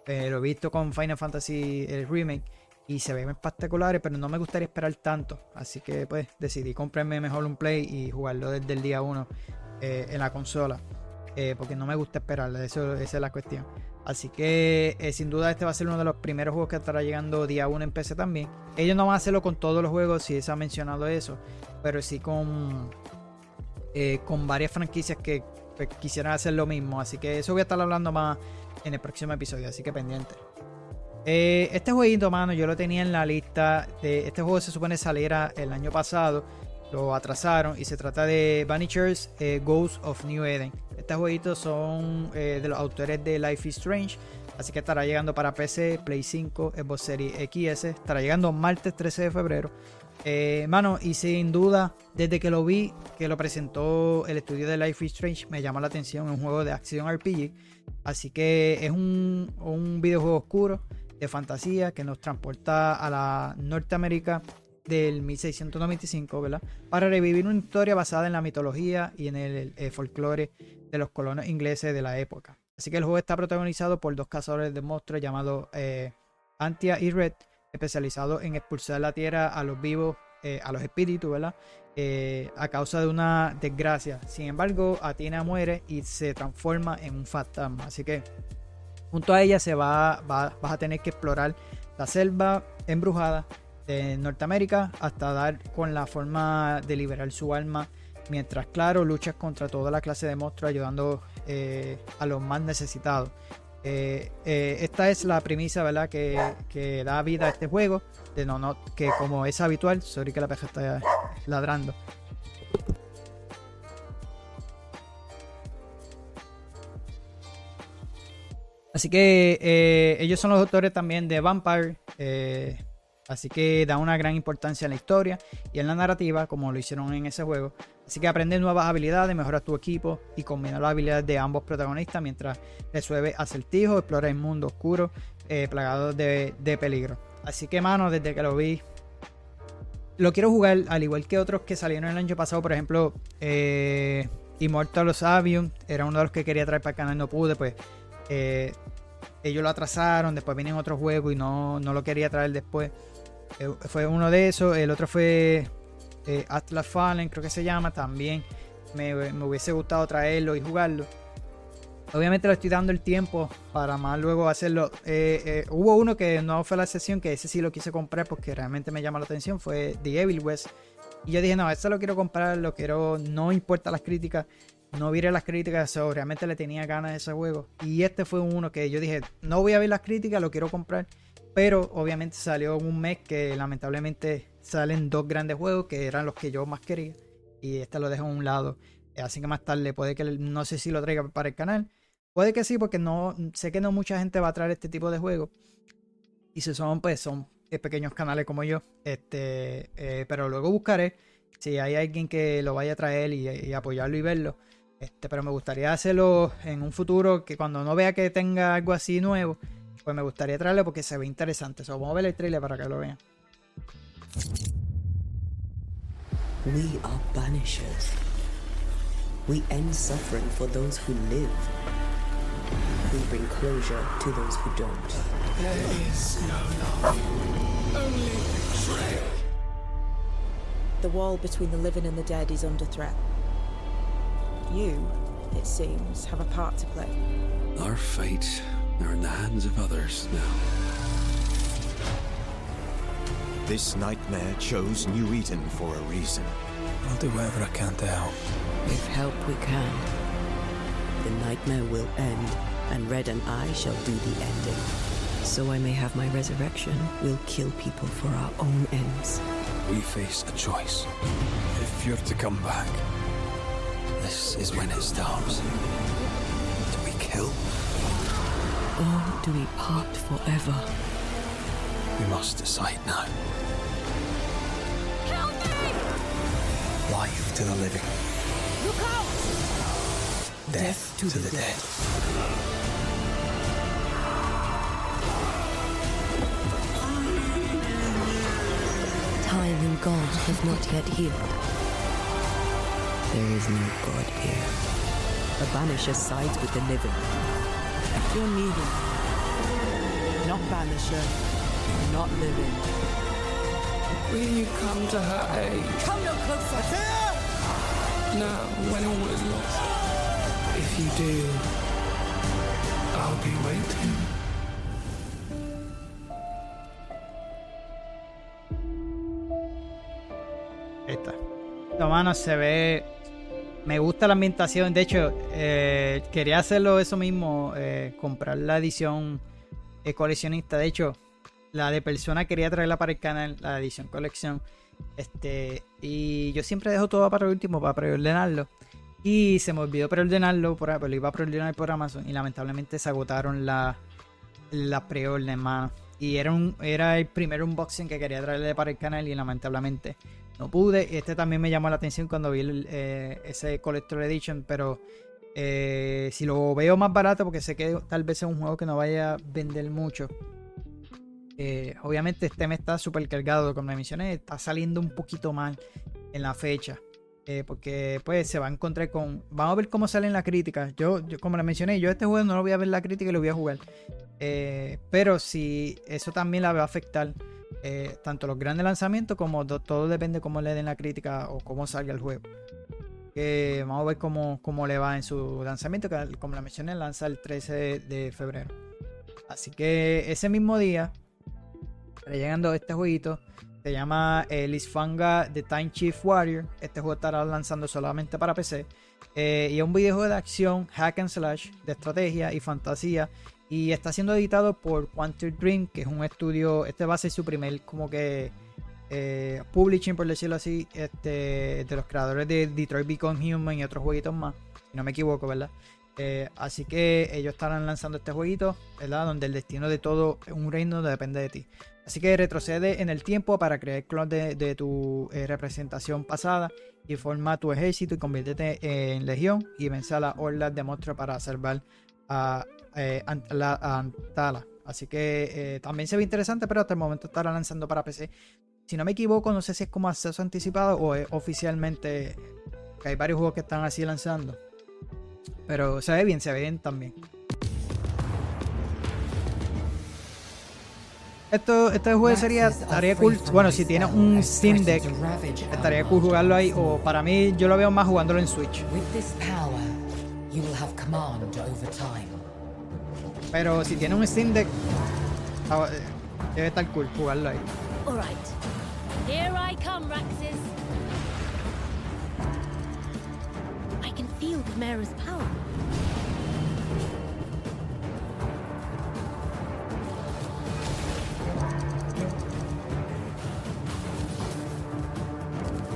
Lo he visto con Final Fantasy el remake y se ven espectaculares, pero no me gustaría esperar tanto. Así que pues decidí comprarme mejor un play y jugarlo desde el día 1 en la consola. Eh, porque no me gusta esperar, eso, esa es la cuestión. Así que eh, sin duda este va a ser uno de los primeros juegos que estará llegando día 1 en PC también. Ellos no van a hacerlo con todos los juegos, si se ha mencionado eso, pero sí con, eh, con varias franquicias que quisieran hacer lo mismo. Así que eso voy a estar hablando más en el próximo episodio, así que pendiente. Este jueguito, mano, yo lo tenía en la lista. Este juego se supone saliera el año pasado. lo atrasaron y se trata de Vanishers Ghosts of New Eden. Estos jueguitos son eh, de los autores de Life is Strange, así que estará llegando para PC, Play 5, Xbox Series XS, estará llegando martes 13 de febrero. Eh, mano, y sin duda, desde que lo vi, que lo presentó el estudio de Life is Strange, me llama la atención. Es un juego de acción RPG. Así que es un, un videojuego oscuro de fantasía que nos transporta a la Norteamérica del 1695, ¿verdad? Para revivir una historia basada en la mitología y en el, folclore de los colonos ingleses de la época. Así que el juego está protagonizado por dos cazadores de monstruos llamados eh, Antia y Red, especializados en expulsar la tierra a los vivos, eh, a los espíritus, ¿verdad? Eh, a causa de una desgracia. Sin embargo, Atina muere y se transforma en un fantasma. Así que junto a ella se va, va- vas a tener que explorar la selva embrujada Norteamérica hasta dar con la forma de liberar su alma. Mientras, claro, luchas contra toda la clase de monstruos ayudando eh, a los más necesitados. Eh, eh, esta es la premisa, ¿verdad? Que, que da vida a este juego. De no, no, que como es habitual, sorry que la peja está ladrando. Así que ellos son los autores también de Vampire. Así que da una gran importancia en la historia y en la narrativa, como lo hicieron en ese juego. Así que aprendes nuevas habilidades, mejoras tu equipo y combinas las habilidades de ambos protagonistas mientras resuelves acertijos, exploras el mundo oscuro, eh, plagado de, de peligro. Así que, mano, desde que lo vi, lo quiero jugar al igual que otros que salieron el año pasado. Por ejemplo, eh, Immortal of Avium era uno de los que quería traer para el canal, no pude, pues. eh, ellos lo atrasaron, después vienen otros juegos y no, no lo quería traer después. Eh, fue uno de esos. El otro fue eh, Atlas Fallen, creo que se llama. También me, me hubiese gustado traerlo y jugarlo. Obviamente le estoy dando el tiempo para más luego hacerlo. Eh, hubo uno que no fue la sesión, que ese sí lo quise comprar porque realmente me llama la atención. Fue The Evil West. Y yo dije, no, este lo quiero comprar, lo quiero, no importa las críticas. No viré las críticas, so, realmente le tenía ganas de ese juego. Y este fue uno que yo dije, no voy a ver las críticas, lo quiero comprar. Pero obviamente salió un mes que lamentablemente salen dos grandes juegos que eran los que yo más quería. Y este lo dejo a un lado. Así que más tarde puede que no sé si lo traiga para el canal. Puede que sí, porque no sé que no mucha gente va a traer este tipo de juegos. Y si son, pues son eh, pequeños canales como yo. Este, eh, pero luego buscaré si hay alguien que lo vaya a traer y, y apoyarlo y verlo. Este, pero me gustaría hacerlo en un futuro que cuando no vea que tenga algo así nuevo, pues me gustaría traerlo porque se ve interesante. So, vamos a ver el trailer para que lo vean. We are banishers. We end suffering for those who live. We bring closure to those who don't. There is no love, only betrayal. The wall between the living and the dead is under threat. You, it seems, have a part to play. Our fate are in the hands of others now. This nightmare chose New Eden for a reason. I'll do whatever I can to help. If help we can, the nightmare will end, and Red and I shall do the ending. So I may have my resurrection, we'll kill people for our own ends. We face a choice. If you're to come back, this is when it starts. Do we part forever? We must decide now. Life to the living, Look out! death to, the, dead. Time and God have not yet healed. There is no God here. A banisher sides with the living. You're needed. Not banisher. Not living. Will you come to her aid? Come no closer! Now, when all is lost. If you do, I'll be waiting. No, mano, se ve. Me gusta la ambientación. De hecho, eh, quería hacerlo eso mismo. eh, comprar la edición eh, coleccionista. De hecho, la de persona quería traerla para el canal, la edición colección. Este, y yo siempre dejo todo para el último para preordenarlo. Y se me olvidó preordenarlo, por, pero lo iba a preordenar por Amazon y lamentablemente se agotaron las la preorden, mano. Y era, un, era el primer unboxing que quería traerle para el canal y lamentablemente no pude. Este también me llamó la atención cuando vi eh, ese Collector Edition, pero eh, si lo veo más barato, porque sé que tal vez es un juego que no vaya a vender mucho. Eh, obviamente este me está súper cargado, como mencioné, está saliendo un poquito mal en la fecha. eh, porque pues se va a encontrar con... Vamos a ver cómo salen las críticas. Yo, yo como le mencioné, yo este juego no lo voy a ver la crítica y lo voy a jugar. Pero si eso también la va a afectar tanto los grandes lanzamientos como do- todo depende cómo le den la crítica o cómo salga el juego. Que vamos a ver cómo, cómo le va en su lanzamiento, que como la mencioné, lanza el 13 de, febrero. Así que ese mismo día, llegando este jueguito, se llama eh, Lisfanga The Time Chief Warrior. Este juego estará lanzando solamente para PC. Eh, y es un videojuego de acción, hack and slash, de estrategia y fantasía. Y está siendo editado por Quantum Dream, que es un estudio. Este va a ser su primer, como que. Eh, publishing, por decirlo así, este, de los creadores de Detroit Become Human y otros jueguitos más. Si no me equivoco, ¿verdad? Eh, así que ellos estarán lanzando este jueguito, ¿verdad? Donde el destino de todo un reino depende de ti. Así que retrocede en el tiempo para crear clones de, tu eh, representación pasada y forma tu ejército y conviértete en legión y vence a las hordas de monstruos para salvar a, la- a Antala. Así que también se ve interesante, pero hasta el momento estará lanzando para PC. Si no me equivoco, no sé si es como acceso anticipado o es oficialmente. Que hay varios juegos que están así lanzando. Pero se ve bien, se ve bien también. Esto, este juego sería, estaría cool. Bueno, si tienes un Steam Deck, estaría cool jugarlo ahí. O para mí, yo lo veo más jugándolo en Switch. Pero si tienes un Steam Deck, ah, eh, debe estar cool jugarlo ahí. Here I come, Raxus. I can feel the Chimera's power.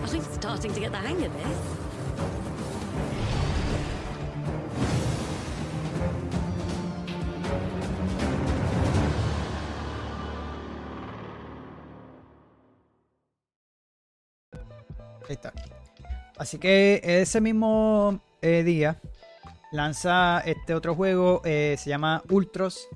I'm starting to get the hang of this. Ahí está. Así que ese mismo eh, día lanza este otro juego, eh, se llama Ultros.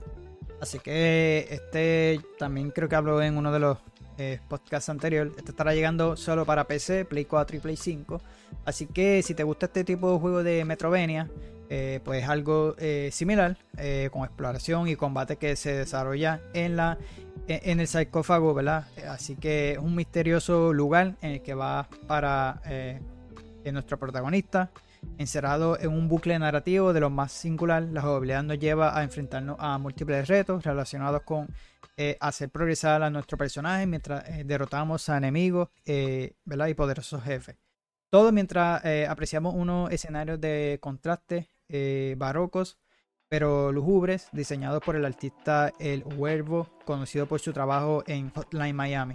Así que este también creo que hablo en uno de los eh, podcasts anteriores. Este estará llegando solo para PC, Play 4 y Play 5. Así que si te gusta este tipo de juego de Metrovenia, eh, pues algo eh, similar, eh, con exploración y combate que se desarrolla en la en en el sarcófago, ¿verdad? Así que es un misterioso lugar en el que va para eh, nuestro protagonista, encerrado en un bucle narrativo de lo más singular. La jugabilidad nos lleva a enfrentarnos a múltiples retos relacionados con hacer progresar a nuestro personaje mientras derrotamos a enemigos ¿verdad? y poderosos jefes. Todo mientras eh, apreciamos unos escenarios de contraste eh, barrocos pero lúgubres, diseñados por el artista El Huervo, conocido por su trabajo en Hotline Miami.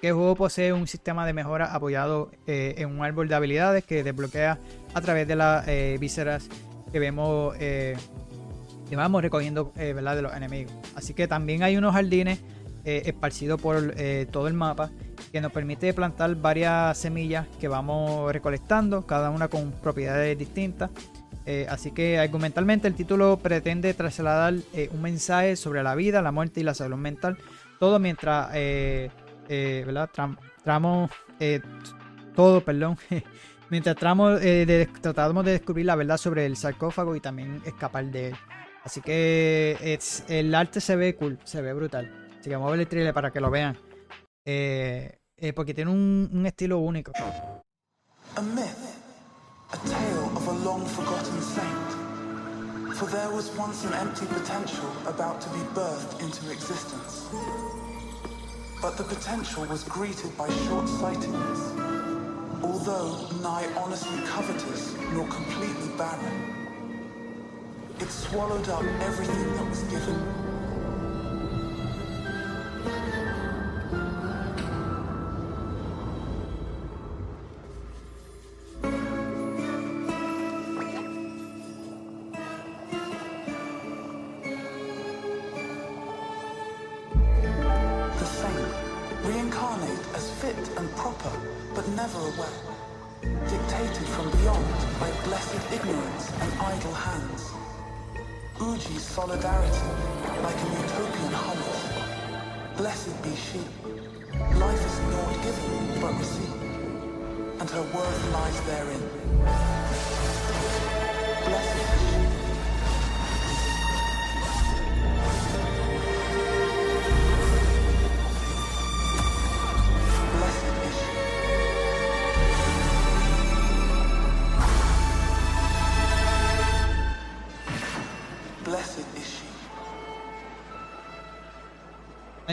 Que el juego posee un sistema de mejora apoyado eh, en un árbol de habilidades que desbloquea a través de las vísceras que vemos que vamos recogiendo de los enemigos. Así que también hay unos jardines esparcidos por todo el mapa que nos permite plantar varias semillas que vamos recolectando, cada una con propiedades distintas. Eh, así que argumentalmente el título pretende trasladar eh, un mensaje sobre la vida, la muerte y la salud mental. Todo mientras eh, eh, ¿verdad? Tram- tramos eh, todo, perdón. mientras tramos tratamos de descubrir la verdad sobre el sarcófago y también escapar de él. Así que es- el arte se ve cool, se ve brutal. Así que vamos el trailer para que lo vean. Eh, eh, porque tiene un, un estilo único. A myth, a tale of a long forgotten saint. For there was once an empty potential about to be birthed into existence. But the potential was greeted by short sightedness, although nigh honestly covetous nor completely barren. It swallowed up everything that was given.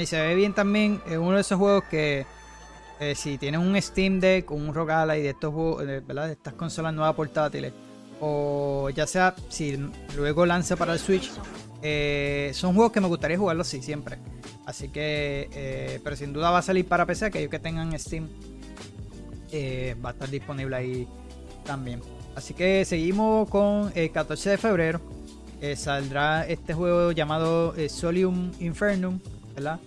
Y se ve bien también. Es uno de esos juegos que eh, si tienes un Steam Deck o un Rock Ally de estos juegos, eh, ¿verdad? De estas consolas nuevas portátiles. O ya sea si luego lanza para el Switch. eh, son juegos que me gustaría jugarlos así siempre. Así que, pero sin duda va a salir para PC. Aquellos que tengan Steam va a estar disponible ahí también. Así que seguimos con el 14 de febrero. saldrá este juego llamado Solium Infernum, ¿verdad?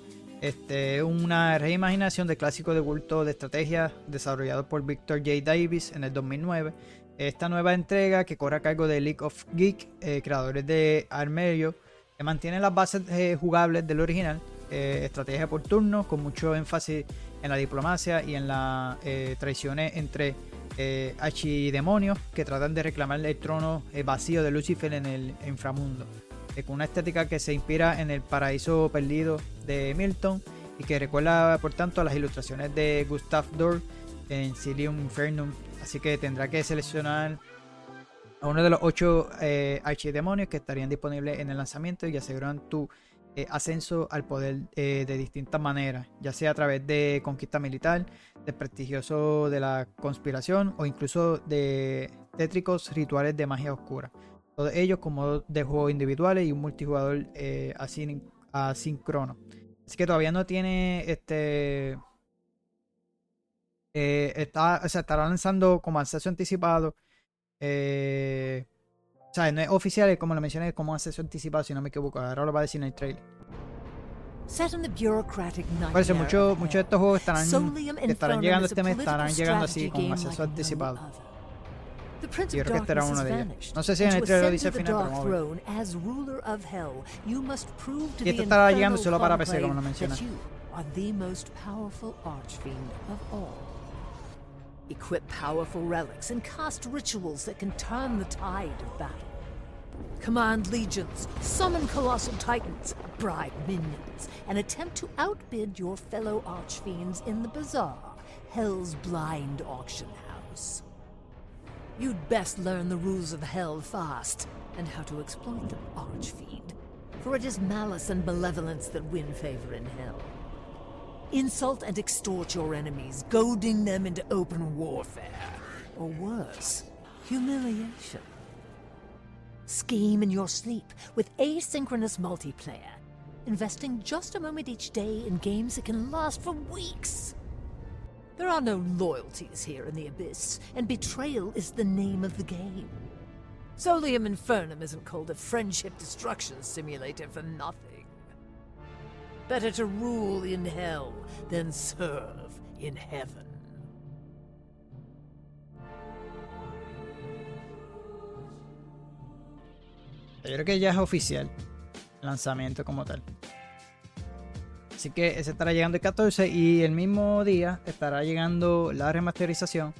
Este es una reimaginación del clásico de culto de estrategia desarrollado por Victor J. Davis en el 2009. Esta nueva entrega que corre a cargo de League of Geek, eh, creadores de Armerio, que mantiene las bases eh, jugables del original, eh, estrategia por turno, con mucho énfasis en la diplomacia y en las eh, traiciones entre eh, archidemonios que tratan de reclamar el trono eh, vacío de Lucifer en el inframundo. Con una estética que se inspira en el paraíso perdido de Milton y que recuerda por tanto a las ilustraciones de Gustav Dorf en Silium Infernum. Así que tendrá que seleccionar a uno de los ocho eh, archidemonios que estarían disponibles en el lanzamiento y aseguran tu eh, ascenso al poder eh, de distintas maneras, ya sea a través de conquista militar, de prestigioso de la conspiración o incluso de tétricos rituales de magia oscura. Todos ellos con modos de juego individuales y un multijugador eh, asín- asíncrono. Así que todavía no tiene este. eh, está, o sea, estará lanzando como acceso anticipado. eh, o sea, no es oficial, es como lo mencioné, es como acceso anticipado, si no me equivoco. Ahora lo va a decir en el trailer. Por eso muchos of muchos de estos juegos estarán, que estarán llegando este mes, estarán llegando así con acceso anticipado. Other. The Prince Yo of creo que este era uno de ellos. No sé si en el trailer lo dice al final, pero vamos a ver. As ruler of hell, you must prove to Y the esto estará llegando solo para PC, como lo conclave mencioné. that you are the most powerful archfiend of all. Equip powerful relics and cast rituals that can turn the tide of battle. Command legions, summon colossal titans, bribe minions, and attempt to outbid your fellow archfiends in the bazaar, Hell's blind auction house. You'd best learn the rules of Hell fast, and how to exploit them, Archfiend. For it is malice and malevolence that win favor in Hell. Insult and extort your enemies, goading them into open warfare. Or worse, humiliation. Scheme in your sleep with asynchronous multiplayer, investing just a moment each day in games that can last for weeks. There are no loyalties here in the Abyss, and betrayal is the name of the game. Solium Infernum isn't called a friendship destruction simulator for nothing. Better to rule in hell than serve in heaven. Yo creo que ya es oficial lanzamiento como tal. Así que ese estará llegando el 14 y el mismo día estará llegando la remasterización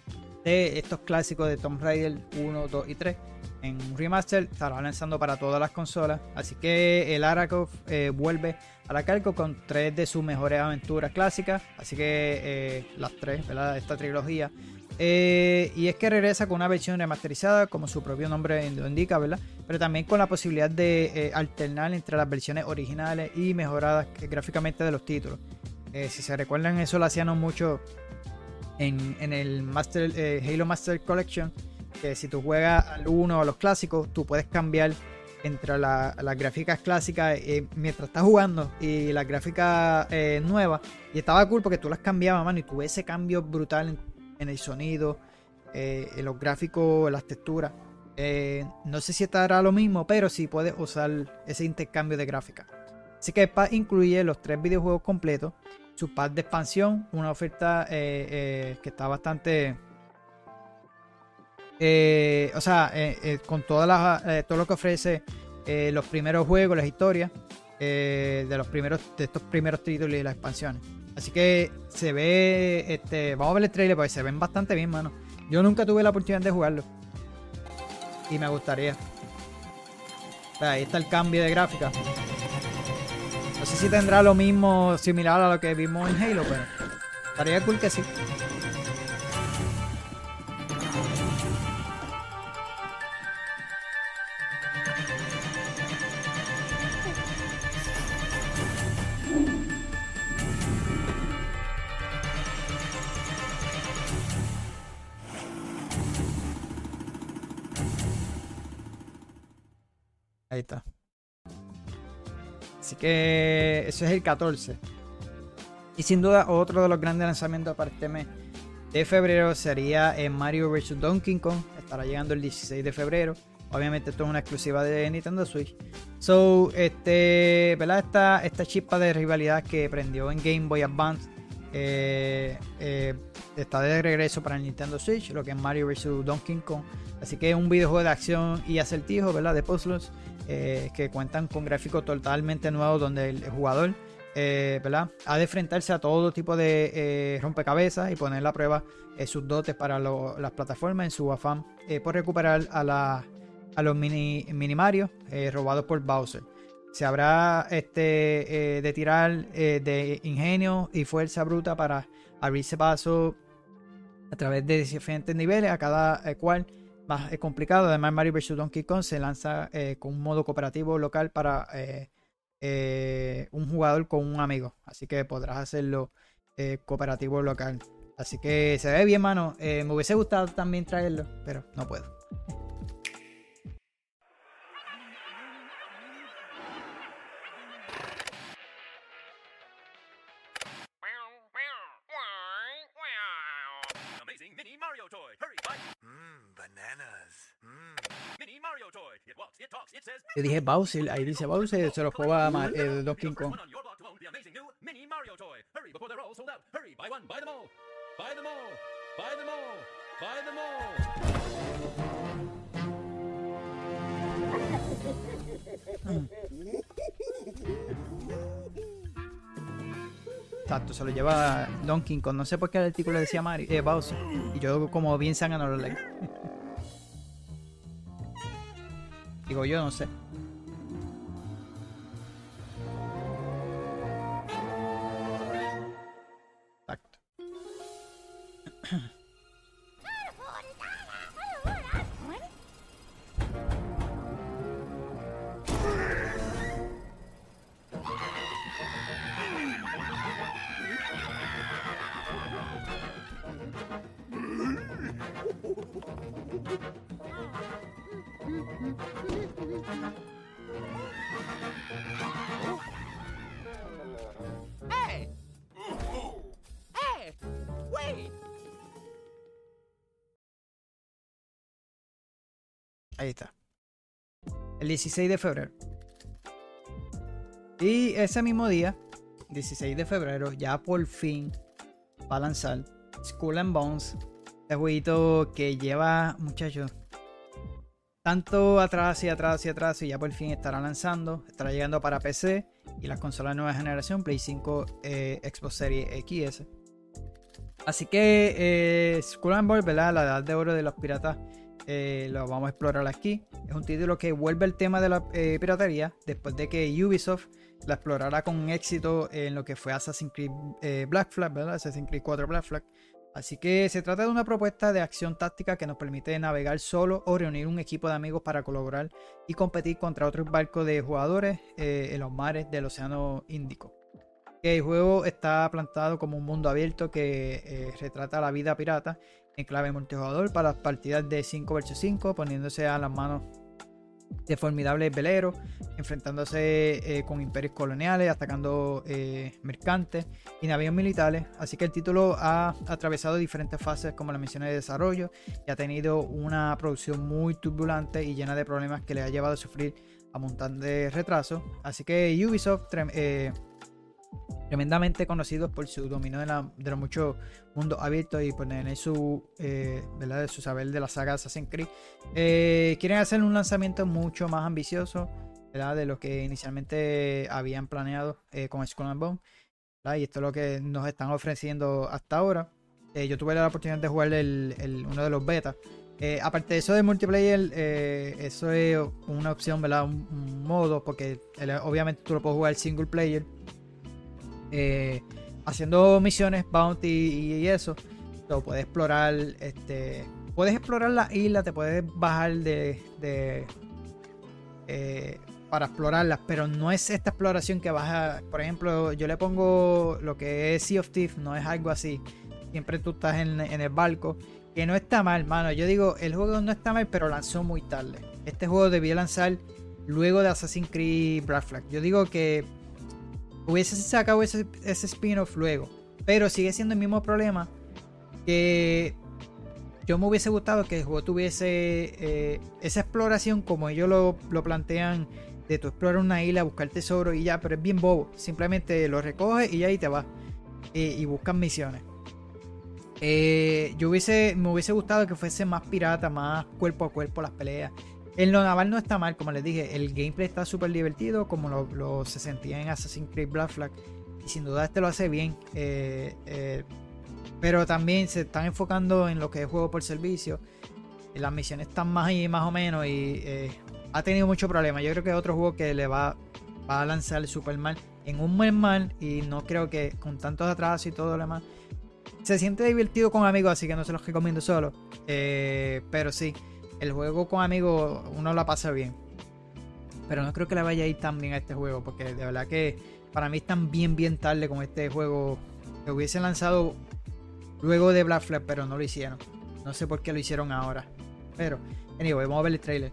de estos clásicos de Tomb Raider 1, 2 y 3 en un remaster. Estará lanzando para todas las consolas. Así que el Arakov eh, vuelve a la cargo con tres de sus mejores aventuras clásicas. Así que eh, las tres, ¿verdad? Esta trilogía. Eh, y es que regresa con una versión remasterizada, como su propio nombre lo indica, ¿verdad? Pero también con la posibilidad de eh, alternar entre las versiones originales y mejoradas gráficamente de los títulos. Eh, si se recuerdan, eso lo hacían mucho en, en el Halo Master Collection. Que si tú juegas al 1 o a los clásicos, tú puedes cambiar entre la- las gráficas clásicas mientras estás jugando y las gráficas nuevas. Y estaba cool porque tú las cambiabas, mano, y tuve ese cambio brutal en, en el sonido, eh, en los gráficos, las texturas. Eh, no sé si estará lo mismo, pero sí puedes usar ese intercambio de gráficas. Así que PAS incluye los tres videojuegos completos su pack de expansión, una oferta eh, que está bastante... o sea, con todas las, todo lo que ofrece los primeros juegos, las historias de los primeros de estos primeros títulos y las expansiones. Así que se ve, este, vamos a ver el trailer porque se ven bastante bien, mano. Yo nunca tuve la oportunidad de jugarlo y me gustaría. Sea, ahí está el cambio de gráfica. No sé si tendrá lo mismo, similar a lo que vimos en Halo, pero estaría cool que sí. Ahí está. Así que eso es el 14. Y sin duda otro de los grandes lanzamientos para este mes de febrero sería en Mario vs Donkey Kong. Estará llegando el 16 de febrero. Obviamente esto es una exclusiva de Nintendo Switch. So, este, ¿verdad? Esta, esta chispa de rivalidad que prendió en Game Boy Advance eh, eh, está de regreso para el Nintendo Switch, lo que es Mario vs Donkey Kong. Así que es un videojuego de acción y acertijo, ¿verdad? De puzzles eh, que cuentan con gráficos totalmente nuevos donde el jugador eh, ¿verdad? ha de enfrentarse a todo tipo de eh, rompecabezas y poner a prueba eh, sus dotes para las plataformas en su afán por recuperar a, los mini, minimarios robados por Bowser. Se habrá este, de tirar de ingenio y fuerza bruta para abrirse paso a través de diferentes niveles, a cada cual más eh, complicado. Además, Mario vs. Donkey Kong se lanza eh, con un modo cooperativo local para eh, un jugador con un amigo. Así que podrás hacerlo cooperativo local. Así que se ve bien, mano. Me hubiese gustado también traerlo, pero no puedo. Yo dije Bowser, ahí dice Bowser, se lo juega a Ma- eh, Donkey Kong. Exacto, se lo lleva Donkey Kong. No sé por qué el artículo decía Mario, eh, Bowser. Y yo como bien sanga no lo leí. Digo yo, no sé. Exacto. Hey! Hey! Wait! Ahí está. El 16 de febrero. Y ese mismo día, 16 de febrero, ya por fin va a lanzar Skull and Bones. Este jueguito que lleva, muchachos, tanto atrás y atrás y atrás y ya por fin estará lanzando. Estará llegando para PC y las consolas de nueva generación, Play 5, eh, Xbox Series XS. Así que eh, ¿verdad? La edad de oro de los piratas eh, lo vamos a explorar aquí. Es un título que vuelve el tema de la eh, piratería después de que Ubisoft la explorara con éxito en lo que fue Assassin's Creed eh, Black Flag, ¿verdad? Assassin's Creed 4 Black Flag. Así que se trata de una propuesta de acción táctica que nos permite navegar solo o reunir un equipo de amigos para colaborar y competir contra otros barcos de jugadores eh, en los mares del Océano Índico. El juego está plantado como un mundo abierto que eh, retrata la vida pirata en clave multijugador para las partidas de 5 vs 5, poniéndose a las manos de formidables veleros, enfrentándose eh, con imperios coloniales, atacando eh, mercantes y navíos militares. Así que el título ha atravesado diferentes fases, como la mencioné, de desarrollo y ha tenido una producción muy turbulente y llena de problemas que le ha llevado a sufrir a montón de retrasos. Así que Ubisoft eh, tremendamente conocidos por su dominio de, la- de los muchos mundos abiertos y por tener su, eh, ¿verdad? su saber de la saga Assassin's Creed. Eh, quieren hacer un lanzamiento mucho más ambicioso ¿verdad? de lo que inicialmente habían planeado eh, con Skull and Bone. ¿verdad? Y esto es lo que nos están ofreciendo hasta ahora. Eh, yo tuve la oportunidad de jugar el, el- uno de los betas. Aparte de eso de multiplayer, eso es una opción, ¿verdad? Un, un modo, porque obviamente tú lo puedes jugar single player. Eh, haciendo misiones, bounty y, eso. Lo puedes explorar, este. Puedes explorar la isla, te puedes bajar de. de, eh, para explorarlas, pero no es esta exploración que vas a. Por ejemplo, yo le pongo lo que es Sea of Thieves, no es algo así. Siempre tú estás en, en el barco. Que no está mal, mano. Yo digo, el juego no está mal, pero lanzó muy tarde. Este juego debía lanzar luego de Assassin's Creed Black Flag. Yo digo que hubiese sacado ese, spin-off luego. Pero sigue siendo el mismo problema. Que yo me hubiese gustado que el juego tuviese eh, esa exploración como ellos lo, plantean. De tú explorar una isla, buscar tesoro y ya. Pero es bien bobo. Simplemente lo recoges y ahí te vas. Eh, y buscan misiones. Eh, yo hubiese, me hubiese gustado que fuese más pirata, más cuerpo a cuerpo las peleas. En lo naval no está mal, como les dije, el gameplay está súper divertido, como lo, se sentía en Assassin's Creed Black Flag. Y sin duda este lo hace bien. eh, eh, pero también se están enfocando en lo que es juego por servicio. Las misiones están más ahí, más o menos. Y eh, ha tenido mucho problema. Yo creo que es otro juego que le va, va a lanzar super mal en un buen mal. Y no creo que con tantos atrasos y todo lo demás se siente divertido con amigos, así que no se los recomiendo solo. Pero sí, el juego con amigos uno la pasa bien. Pero no creo que le vaya a ir tan bien a este juego, porque de verdad que para mí están bien, bien tarde con este juego. Que hubiesen lanzado luego de Black Flag, pero no lo hicieron. No sé por qué lo hicieron ahora. Pero, anyway, vamos a ver el trailer.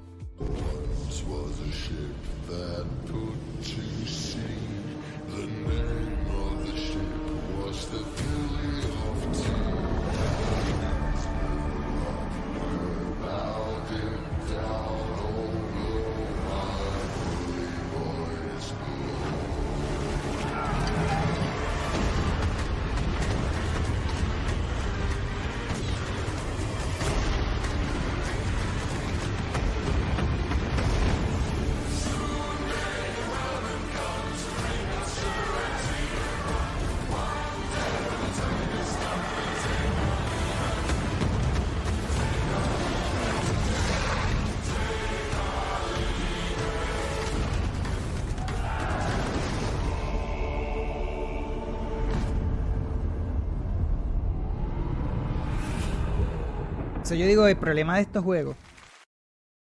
Yo digo, el problema de estos juegos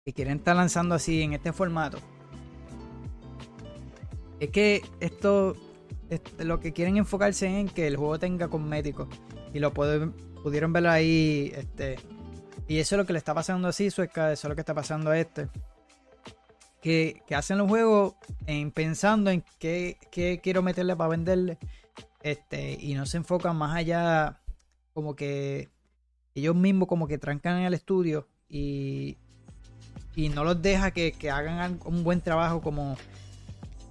que quieren estar lanzando así en este formato es que esto, lo que quieren enfocarse en que el juego tenga cosméticos y lo pueden, pudieron ver ahí este y eso es lo que le está pasando a Sueca, eso es lo que está pasando a este que, que hacen los juegos en pensando en qué, qué quiero meterle para venderle este y no se enfocan más allá como que ellos mismos como que trancan en el estudio y, y no los deja que, que hagan un buen trabajo como...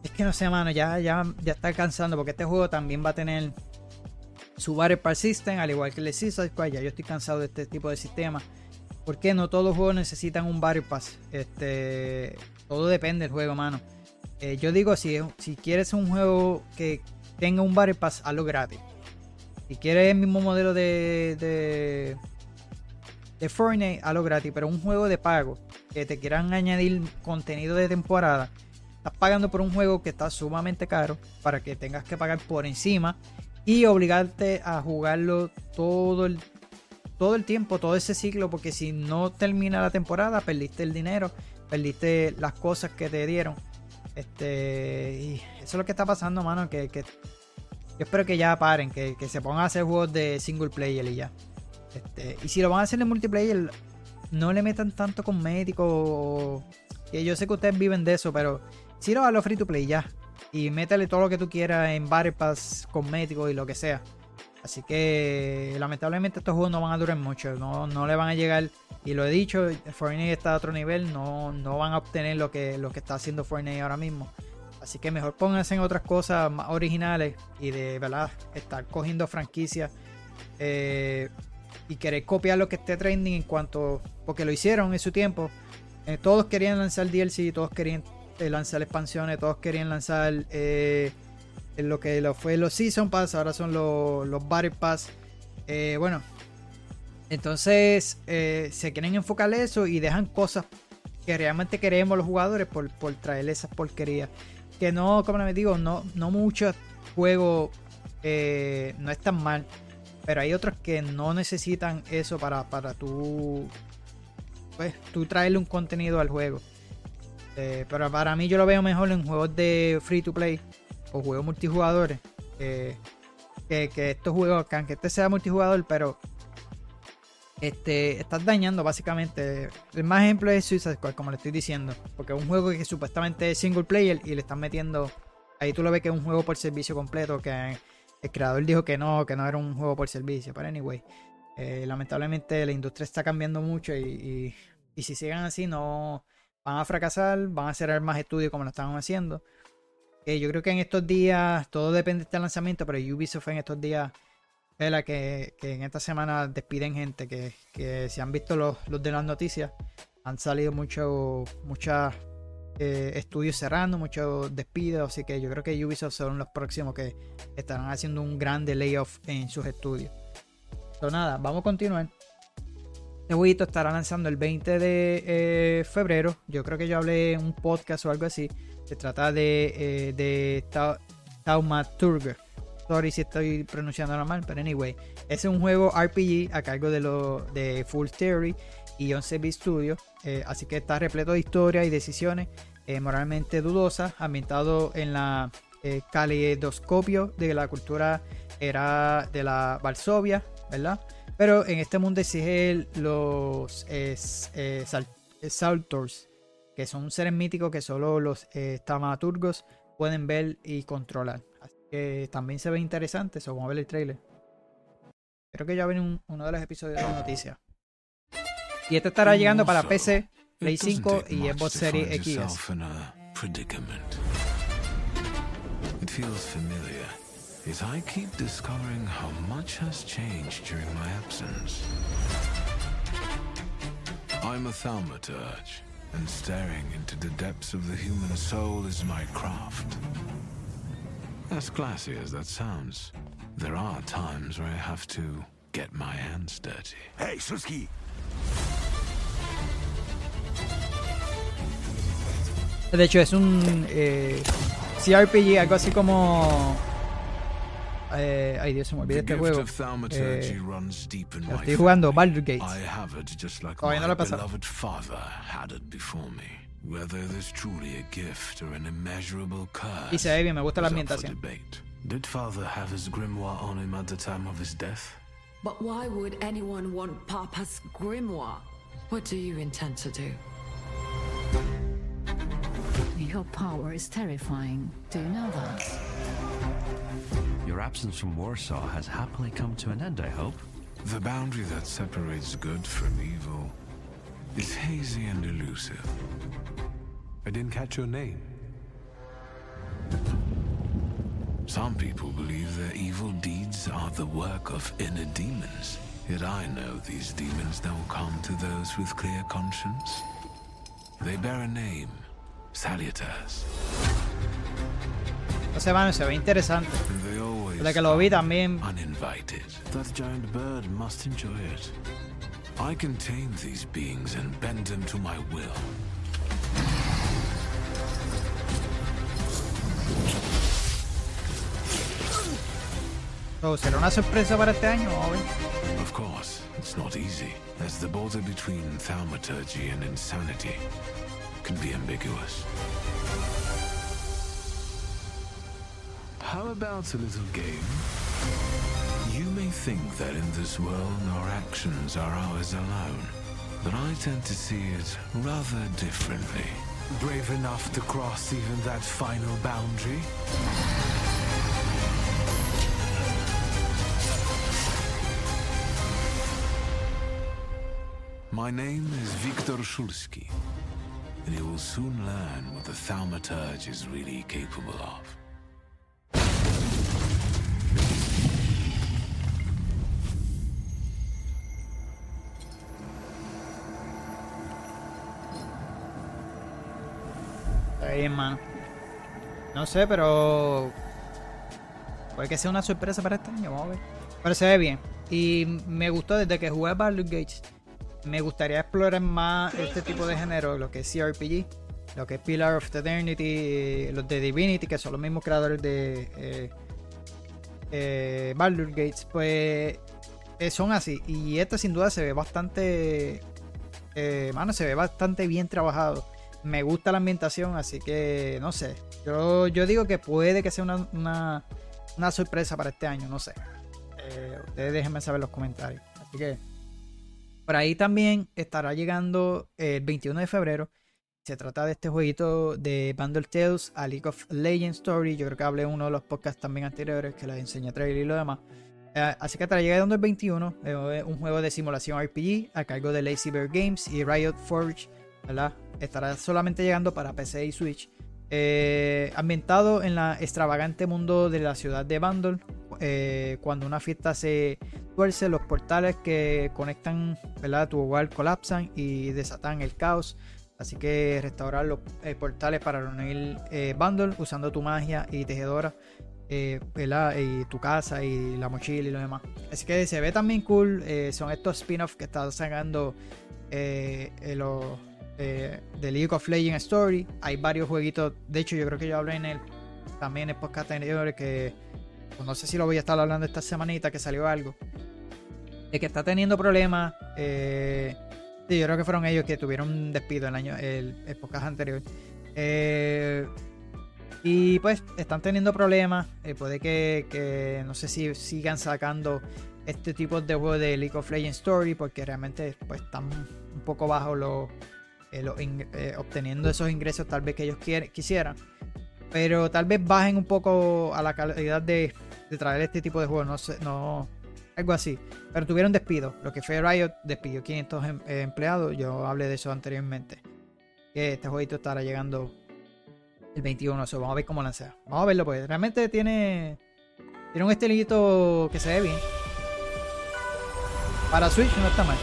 Es que no sé, mano, ya, ya, ya está cansando porque este juego también va a tener su Battle System, al igual que el de Squad, ya yo estoy cansado de este tipo de sistemas. Porque no todos los juegos necesitan un Battle Pass. Este, todo depende del juego, mano. Eh, yo digo, si, si quieres un juego que tenga un Battle Pass, hazlo gratis. Si quieres el mismo modelo de, de, de Fortnite, hazlo gratis. Pero un juego de pago, que te quieran añadir contenido de temporada, estás pagando por un juego que está sumamente caro para que tengas que pagar por encima y obligarte a jugarlo todo el, todo el tiempo, todo ese ciclo, porque si no termina la temporada, perdiste el dinero, perdiste las cosas que te dieron. Este, y eso es lo que está pasando, mano, que, que yo espero que ya paren, que, que se pongan a hacer juegos de single player y ya. Este, y si lo van a hacer en multiplayer, no le metan tanto cosmético. o- Que yo sé que ustedes viven de eso, pero si lo a los free to play ya. Y métele todo lo que tú quieras en Battle Pass, cosméticos y lo que sea. Así que lamentablemente estos juegos no van a durar mucho. No, no le van a llegar. Y lo he dicho, Fortnite está a otro nivel. No, no van a obtener lo que, lo que está haciendo Fortnite ahora mismo. Así que mejor pónganse en otras cosas más originales y de verdad estar cogiendo franquicias eh, y querer copiar lo que esté trending en cuanto. Porque lo hicieron en su tiempo. Eh, todos querían lanzar DLC, todos querían eh, lanzar expansiones, todos querían lanzar eh, lo que lo fue los Season Pass, ahora son los, los Battle Pass. Bueno, entonces se quieren enfocar en eso y dejan cosas que realmente queremos los jugadores por, por traer esas porquerías. Que no, como les digo, no, no muchos juegos no están mal. Pero hay otros que no necesitan eso para, para tú, pues, tú traerle un contenido al juego. Eh, pero para mí yo lo veo mejor en juegos de free to play o juegos multijugadores. eh, que, que estos juegos, que aunque este sea multijugador, pero este, estás dañando básicamente. El más ejemplo es Suicide Squad, como le estoy diciendo. Porque es un juego que supuestamente es single player y le están metiendo. Ahí tú lo ves que es un juego por servicio completo. Que el creador dijo que no, que no era un juego por servicio. Pero anyway, eh, lamentablemente la industria está cambiando mucho y, si siguen así, no van a fracasar, van a cerrar más estudios como lo estaban haciendo. Eh, yo creo que en estos días, todo depende de este lanzamiento, pero Ubisoft en estos días, vela que, que en esta semana despiden gente, que, si han visto los, de las noticias, han salido muchos muchos estudios cerrando, muchos despidos, así que yo creo que Ubisoft son los próximos que estarán haciendo un grande layoff en sus estudios. Pero nada, vamos a continuar. Este jueguito estará lanzando el 20 de eh, febrero. Yo creo que yo hablé en un podcast o algo así. Se trata de, eh, de Ta- Taumaturge. Sorry si estoy pronunciándolo mal, pero anyway. Es un juego RPG a cargo de, lo, de Full Theory y 11-bit Studio. Eh, así que está repleto de historia y decisiones eh, moralmente dudosas, ambientado en la eh, de la cultura era de la Varsovia, ¿verdad? Pero en este mundo exige los es- eh, Saltors, que son seres míticos que solo los eh, tamaturgos pueden ver y controlar. Así que también se ve interesante, eso vamos a ver el trailer. Creo que ya ven un- uno de los episodios de la noticia. Y este estará llegando para PC, Play It doesn't 5 take y Xbox Series X. It feels familiar. As I keep discovering how much has changed during my absence. I'm a thaumaturge, and staring into the depths of the human soul is my craft. As classy as that sounds, there are times where I have to get my hands dirty. Hey, Suski! De hecho, es un eh, CRPG, algo así como. eh, ay, Dios, se me olvida este juego. Eh, lo my estoy jugando. Baldur's Gate. I have it just like Todavía no my lo he pasado. Y se ve bien, me gusta la is up for ambientación. debate. Did father have his grimoire on him at the time of his death? But why would anyone want Papa's grimoire? What do you intend to do? Your power is terrifying. Do you know that? Your absence from Warsaw has happily come to an end, I hope. The boundary that separates good from evil is hazy and elusive. I didn't catch your name. Some people believe their evil deeds are the work of inner demons. Yet I know these demons don't come to those with clear conscience. They bear a name, Salutars. No se van, se ve interesante. They always Desde que lo vi también. uninvited. That giant bird must enjoy it. I contain these beings and bend them to my will. So, ¿Será una sorpresa para este año? Vamos a ver. Of course, it's not easy, as the border between thaumaturgy and insanity can be ambiguous. How about a little game? You may think that in this world our actions are ours alone, but I tend to see it rather differently. Brave enough to cross even that final boundary? My name is Viktor Shulsky. And you will soon learn what the Thaumaturge is really capable of. Mano. No sé, pero. Puede que sea una sorpresa para este año, vamos a ver. Pero se ve bien. Y me gustó desde que jugué a Baldur's Gate. Me gustaría explorar más este tipo de género, lo que es CRPG, lo que es Pillar of Eternity, los de Divinity, que son los mismos creadores de eh, eh, Baldur's Gate. Pues eh, son así. Y este sin duda se ve bastante. Eh, mano, se ve bastante bien trabajado. Me gusta la ambientación, así que no sé. Yo, yo digo que puede que sea una, una, una sorpresa para este año, no sé. Eh, ustedes déjenme saber en los comentarios. Así que por ahí también estará llegando el 21 de febrero. Se trata de este jueguito de Bundle Tales a League of Legends Story. Yo creo que hablé en uno de los podcasts también anteriores que les enseñé a trailer y lo demás. Eh, así que estará llegando el 21. eh, un juego de simulación RPG a cargo de Lazy Bear Games y Riot Forge. ¿verdad? Estará solamente llegando para PC y Switch. Eh, ambientado en la extravagante mundo de la ciudad de Bandol, eh, cuando una fiesta se tuerce, los portales que conectan ¿verdad? tu hogar colapsan y desatan el caos. Así que restaurar los eh, portales para reunir Bandol usando tu magia y tejedora, ¿verdad? y tu casa y la mochila y lo demás. Así que se ve también cool. son estos spin-offs que está sacando los eh, de League of Legends Story. Hay varios jueguitos. De hecho, yo creo que yo hablé en el también en podcast anteriores que pues no sé si lo voy a estar hablando esta semanita que salió algo. De que está teniendo problemas. Eh, sí, yo creo que fueron ellos que tuvieron un despido el año, el, el podcast anterior. Eh, y pues están teniendo problemas. eh, puede que, que no sé si sigan sacando este tipo de juegos de League of Legends Story. Porque realmente pues están un poco bajos los, eh, eh, obteniendo esos ingresos tal vez que ellos quisieran. Pero tal vez bajen un poco a la calidad de, de traer este tipo de juegos. No sé, no. Algo así. Pero tuvieron despido. Lo que fue Riot despidió 500 em- eh, empleados. Yo hablé de eso anteriormente. Que este jueguito estará llegando el 21. so, vamos a ver cómo lancea. Vamos a verlo, pues. Realmente tiene. Tiene un estilito que se ve bien. Para Switch no está mal.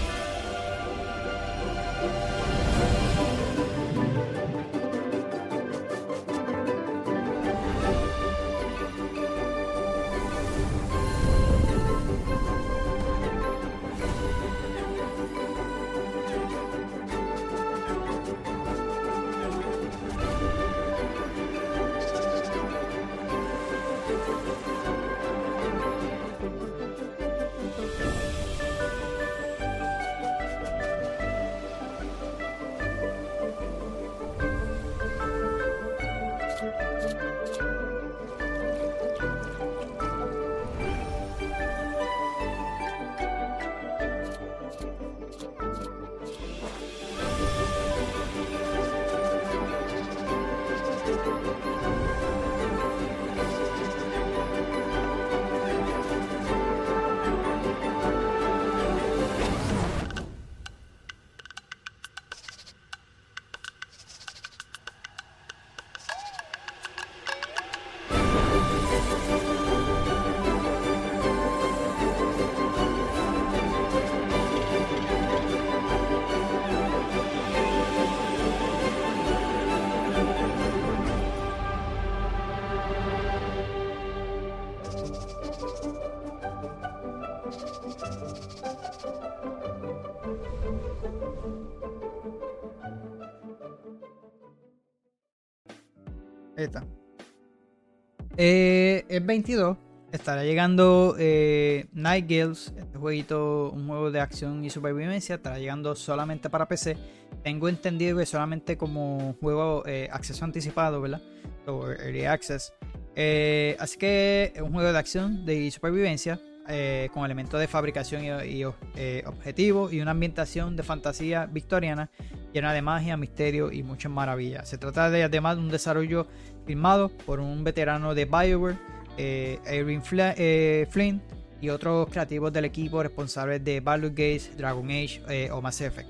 2022 estará llegando eh, Night Girls, este jueguito, un juego de acción y supervivencia, estará llegando solamente para PC. Tengo entendido que solamente como juego eh, acceso anticipado, ¿verdad? O Early Access. Eh, así que es un juego de acción de supervivencia eh, con elementos de fabricación y, y objetivos y una ambientación de fantasía victoriana llena de magia, misterio y muchas maravillas. Se trata de además de un desarrollo firmado por un veterano de BioWare Irving Fla- eh, Flynn, y otros creativos del equipo responsables de Baldur's Gate, Dragon Age eh, o Mass Effect,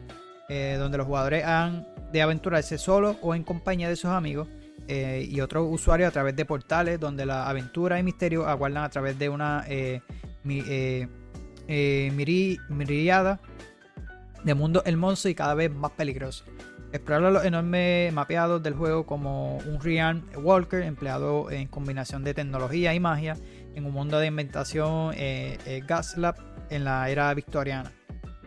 eh, donde los jugadores han de aventurarse solo o en compañía de sus amigos eh, y otros usuarios a través de portales donde la aventura y misterio aguardan a través de una eh, mi- eh, eh, miri- miriada de mundos hermosos y cada vez más peligrosos. Explorar los enormes mapeados del juego como un Rian Walker empleado en combinación de tecnología y magia en un mundo de inventación eh, eh, Gaslab en la era victoriana.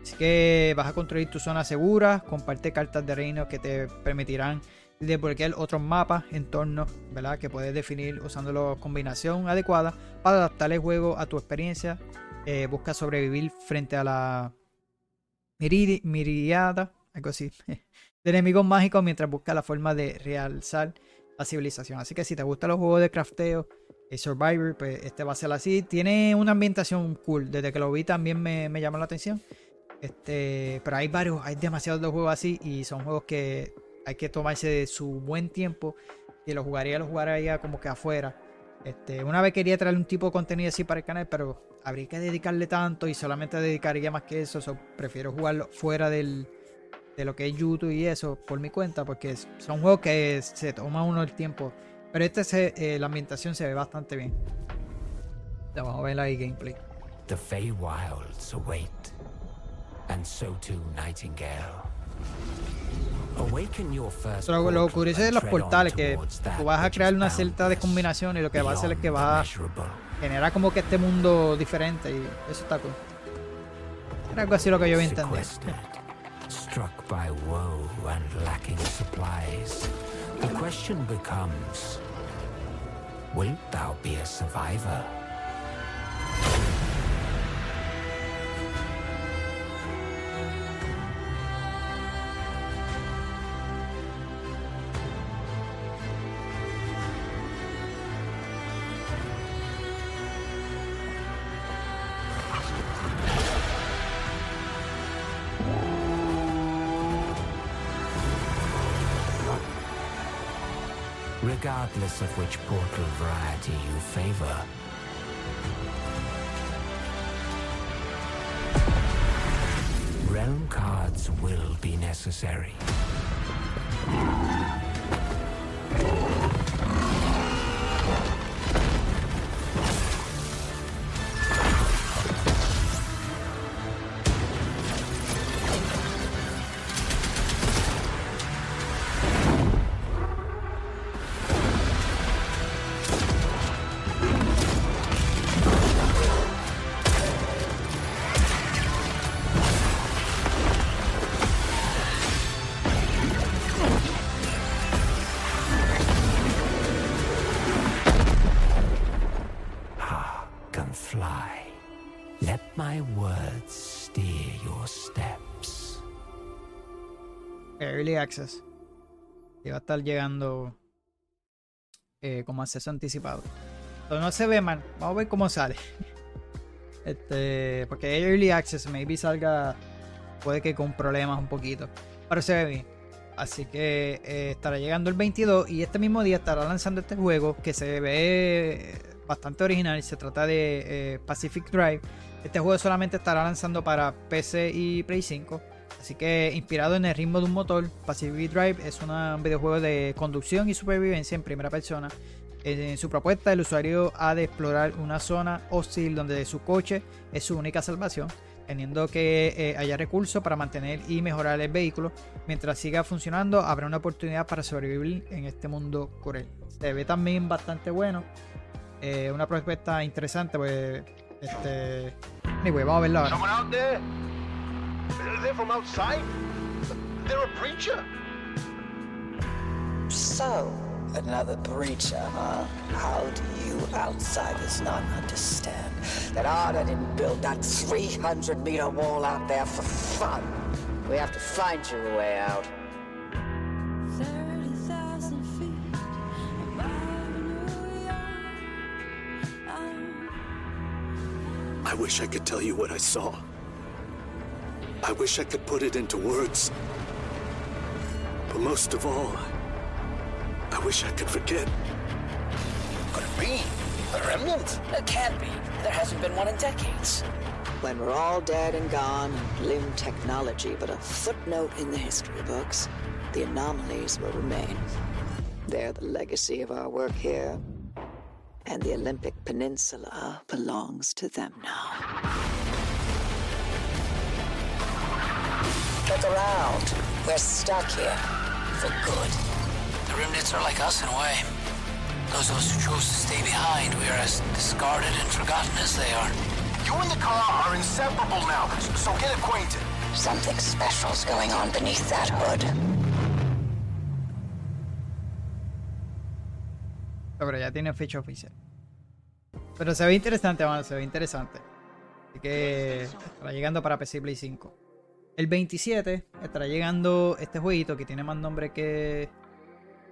Así que vas a construir tu zona segura, comparte cartas de reino que te permitirán desbloquear otros mapas, entornos, ¿verdad? Que puedes definir usando la combinación adecuada para adaptar el juego a tu experiencia. Eh, busca sobrevivir frente a la miriada, algo así, de enemigos mágicos mientras busca la forma de realzar la civilización. Así que si te gustan los juegos de crafteo, eh, Survivor, pues este va a ser así. Tiene una ambientación cool. Desde que lo vi también me, me llamó la atención. Este, pero hay varios, hay demasiados de juegos así y son juegos que hay que tomarse de su buen tiempo. Y los jugaría, los jugaría como que afuera. Este, una vez quería traer un tipo de contenido así para el canal, pero habría que dedicarle tanto y solamente dedicaría más que eso. so, prefiero jugarlo fuera del, de lo que es YouTube y eso por mi cuenta, porque son juegos que se toma uno el tiempo. Pero este se, eh, la ambientación se ve bastante bien. Ya vamos a ver ahí gameplay. The Feywilds await, and so too Nightingale. First Lo, curioso de los portales que tú vas a crear una cierta de combinación y lo que va a hacer es que va a generar como que este mundo diferente y eso está cool. Era algo así lo que yo vi entender. Struck by woe and lacking supplies. The question becomes Wilt thou be a survivor? Regardless of which portal variety you favor, realm cards will be necessary. Early Access. Y va a estar llegando eh, como acceso anticipado. No se ve mal. Vamos a ver cómo sale. Este, porque es Early Access, maybe salga, puede que con problemas un poquito. Pero se ve bien. Así que eh, estará llegando el 22 y este mismo día estará lanzando este juego que se ve bastante original. Se trata de eh, Pacific Drive. Este juego solamente estará lanzando para PC y Play 5. Así que inspirado en el ritmo de un motor, Pacific Drive es un videojuego de conducción y supervivencia en primera persona. En su propuesta, el usuario ha de explorar una zona hostil donde su coche es su única salvación, teniendo que eh, haya recursos para mantener y mejorar el vehículo. Mientras siga funcionando, habrá una oportunidad para sobrevivir en este mundo cruel. Se ve también bastante bueno. Eh, una propuesta interesante, pues. Este. Anyway, vamos a verlo ahora. Someone out there? They're from outside? They're a preacher? So, another preacher, huh? How do you outsiders not understand that Arda didn't build that 300 meter wall out there for fun? We have to find you a way out. I wish I could tell you what I saw. I wish I could put it into words. But most of all, I wish I could forget. Could it be? A remnant? It can't be. There hasn't been one in decades. When we're all dead and gone, limb technology but a footnote in the history books. The anomalies will remain. They're the legacy of our work here. And the Olympic Peninsula belongs to them now. Look around. We're stuck here. For good. The remnants are like us in a way. Those of us who chose to stay behind, we are as discarded and forgotten as they are. You and the car are inseparable now, so get acquainted. Something special's going on beneath that hood. Pero ya tiene fecha oficial. Pero se ve interesante, mano, se ve interesante. Así que estará llegando para PC Play 5. El 27 estará llegando este jueguito que tiene más nombre que.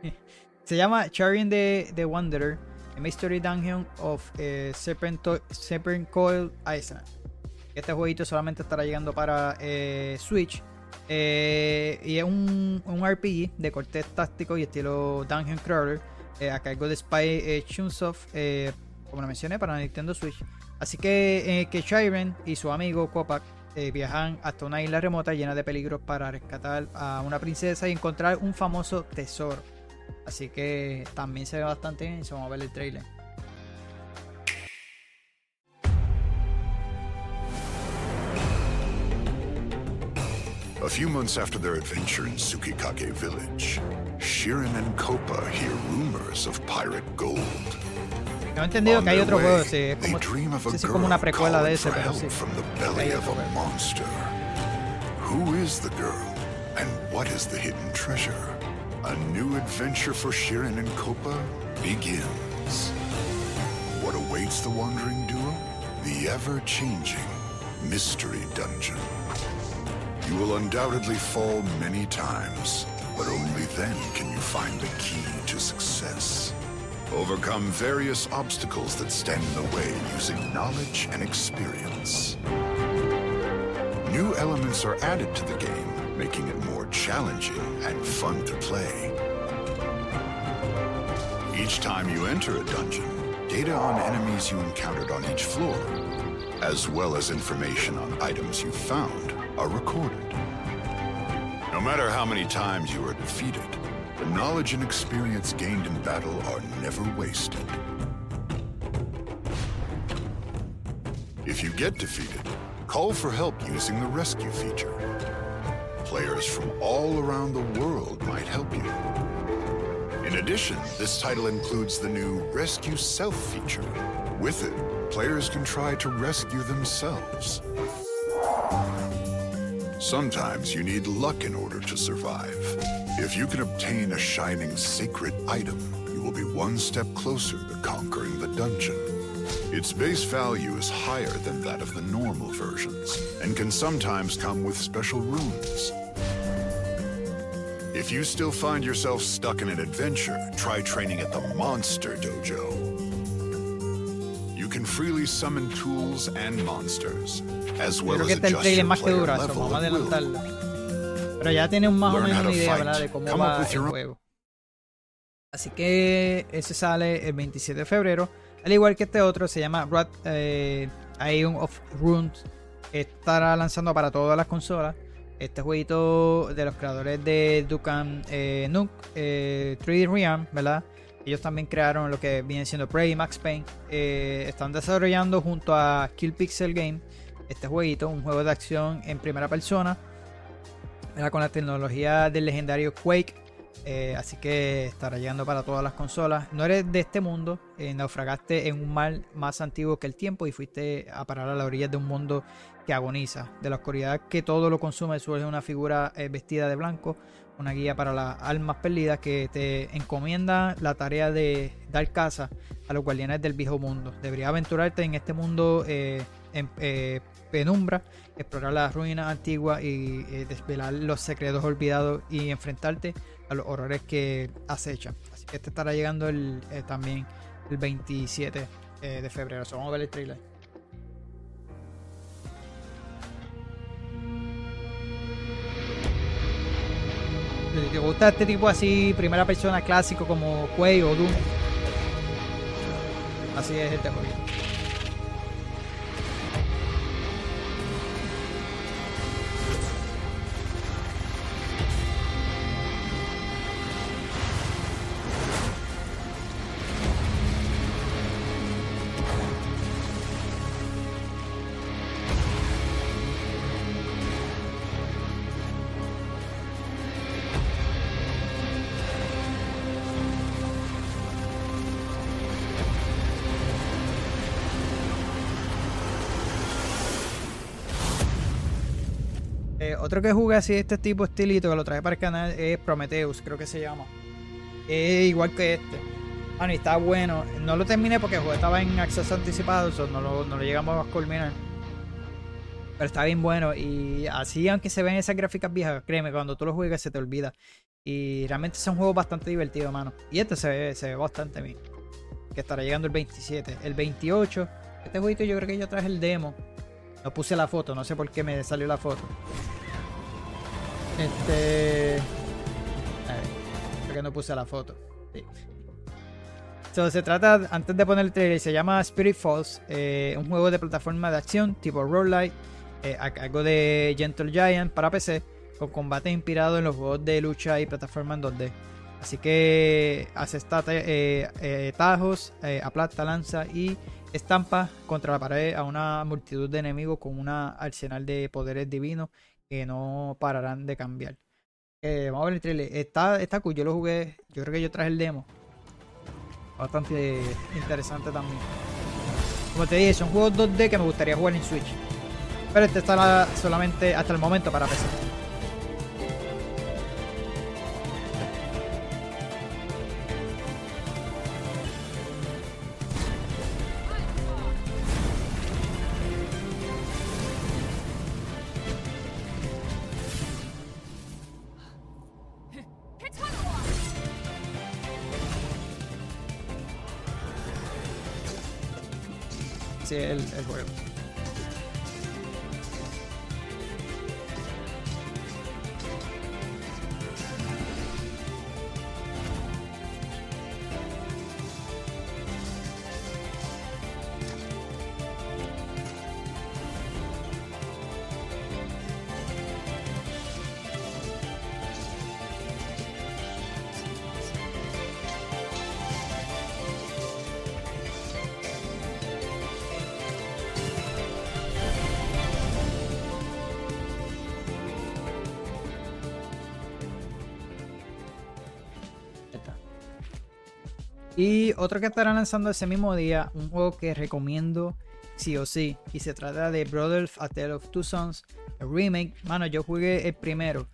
se llama Chariot the, the Wanderer, a Mystery Dungeon of eh, Serpent, Coil Island. Este jueguito solamente estará llegando para eh, Switch. Eh, y es un, un RPG de corte táctico y estilo Dungeon Crawler. a cargo de Spy Chunsoft, como lo mencioné, para Nintendo Switch. Así que, que Chiren y su amigo Kopak eh, viajan hasta una isla remota llena de peligros para rescatar a una princesa y encontrar un famoso tesoro. Así que también se ve bastante bien. so Vamos a ver el trailer. A few months after their adventure in Tsukikage Village, Shirin and Kopa hear rumors of pirate gold. Tengo entendido que hay otro juego, sí, es They como, dream of a sí, sí, como una precuela de ese, pero sí. from the belly of a monster. Who is the girl, and what is the hidden treasure? A new adventure for Shirin and Kopa begins. What awaits the wandering duo? The ever-changing Mystery Dungeon. You will undoubtedly fall many times, but only then can you find the key to success. Overcome various obstacles that stand in the way using knowledge and experience. New elements are added to the game, making it more challenging and fun to play. Each time you enter a dungeon, data on enemies you encountered on each floor, as well as information on items you found, are recorded. No matter how many times you are defeated, the knowledge and experience gained in battle are never wasted. If you get defeated, call for help using the rescue feature. Players from all around the world might help you. In addition, this title includes the new Rescue Self feature. With it, players can try to rescue themselves. Sometimes you need luck in order to survive. If you can obtain a shining sacred item, you will be one step closer to conquering the dungeon. Its base value is higher than that of the normal versions, and can sometimes come with special runes. If you still find yourself stuck in an adventure, try training at the Monster Dojo. You can freely summon tools and monsters, as well as este es el adjust your player level at will. Pero ya tienen más o menos una idea. De cómo va el juego. Así que ese sale el 27 de febrero. Al igual que este otro, se llama Rat eh, Ion of Runes. Estará lanzando para todas las consolas. Este jueguito de los creadores de Dukan eh, Nuke, eh, 3D Realm, ¿verdad? Ellos también crearon lo que viene siendo Prey y Max Payne. Eh, están desarrollando junto a Kill Pixel Game este jueguito, un juego de acción en primera persona, ¿verdad? con la tecnología del legendario Quake. eh, así que estará llegando para todas las consolas. No eres de este mundo, eh, naufragaste en un mar más antiguo que el tiempo y fuiste a parar a la orilla de un mundo que agoniza. De la oscuridad que todo lo consume surge una figura eh, vestida de blanco, una guía para las almas perdidas que te encomienda la tarea de dar caza a los guardianes del viejo mundo. Deberías aventurarte en este mundo en penumbra, explorar las ruinas antiguas y eh, desvelar los secretos olvidados y enfrentarte a los horrores que acechan. Así que este estará llegando el, eh, también el 27 eh, de febrero. So, vamos a ver el trailer. Gusta este tipo así, primera persona clásico como Quake o Doom, así es este juego. Otro que jugué así este tipo estilito que lo traje para el canal es Prometheus, creo que se llama. Es igual que este. Bueno, y está bueno. No lo terminé porque el juego estaba en acceso anticipado, so no, lo, no lo llegamos a culminar. Pero está bien bueno. Y así, aunque se ven esas gráficas viejas, créeme, cuando tú lo juegas se te olvida. Y realmente es un juego bastante divertido, mano. Y este se ve, se ve bastante bien. Que estará llegando el 27. El 28. Este jueguito yo creo que yo traje el demo. No puse la foto, no sé por qué me salió la foto. Este. A ver, creo que no puse la foto. Sí. So, se trata, antes de poner el trailer, se llama Spirit Falls, eh, un juego de plataforma de acción tipo roguelite, eh, a cargo de Gentle Giant para PC, con combate inspirado en los juegos de lucha y plataforma en 2D. Así que hace eh, eh, tajos, eh, aplasta, lanza y estampa contra la pared a una multitud de enemigos con un arsenal de poderes divinos que no pararán de cambiar. Eh, vamos a ver el trailer. Está, está cool, yo lo jugué, yo creo que yo traje el demo. Bastante interesante también. Como te dije, son juegos 2D que me gustaría jugar en Switch. Pero este está solamente hasta el momento para PC. Otro que estará lanzando ese mismo día, un juego que recomiendo sí o sí. Y se trata de Brothers A Tale of Two Sons, el remake. Mano, yo jugué el primero.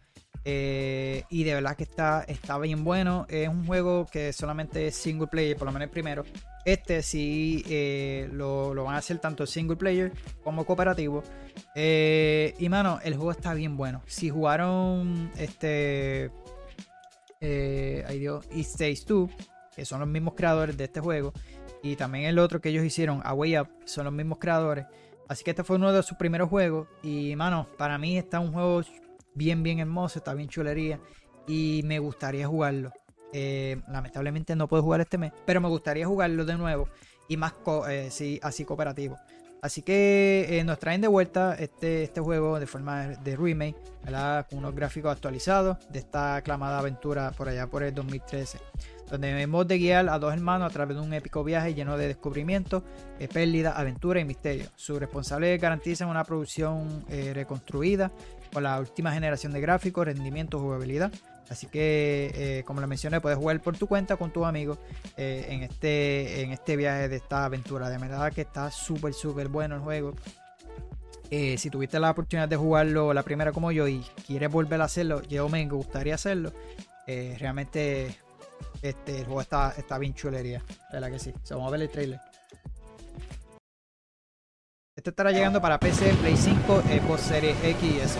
eh, y de verdad que está, está bien bueno. Es un juego que solamente es single player, por lo menos el primero. Este sí eh, lo, lo van a hacer tanto single player como cooperativo. Eh, y mano, el juego está bien bueno. Si jugaron este. Ay Dios, Stays 2 que son los mismos creadores de este juego. Y también el otro que ellos hicieron, A Way Up, son los mismos creadores. Así que este fue uno de sus primeros juegos. Y mano, para mí está un juego bien, bien hermoso, está bien chulería. Y me gustaría jugarlo. Eh, lamentablemente no puedo jugar este mes, pero me gustaría jugarlo de nuevo. Y más co- eh, sí, así cooperativo. Así que eh, nos traen de vuelta este, este juego de forma de remake, con unos gráficos actualizados de esta aclamada aventura por allá por el 2013 donde hemos de guiar a dos hermanos a través de un épico viaje lleno de descubrimientos, eh, pérdida, aventura y misterio. Sus responsables garantizan una producción eh, reconstruida con la última generación de gráficos, rendimiento, jugabilidad. Así que, eh, como les mencioné, puedes jugar por tu cuenta con tus amigos en, este, en este viaje de esta aventura. De verdad que está súper, súper bueno el juego. Si tuviste la oportunidad de jugarlo la primera como yo y quieres volver a hacerlo, yo me gustaría hacerlo. Realmente este, el juego está, está bien chulería. ¿Verdad que sí? So, vamos a ver el trailer. Este estará llegando para PC, Play 5, Xbox Series X y S.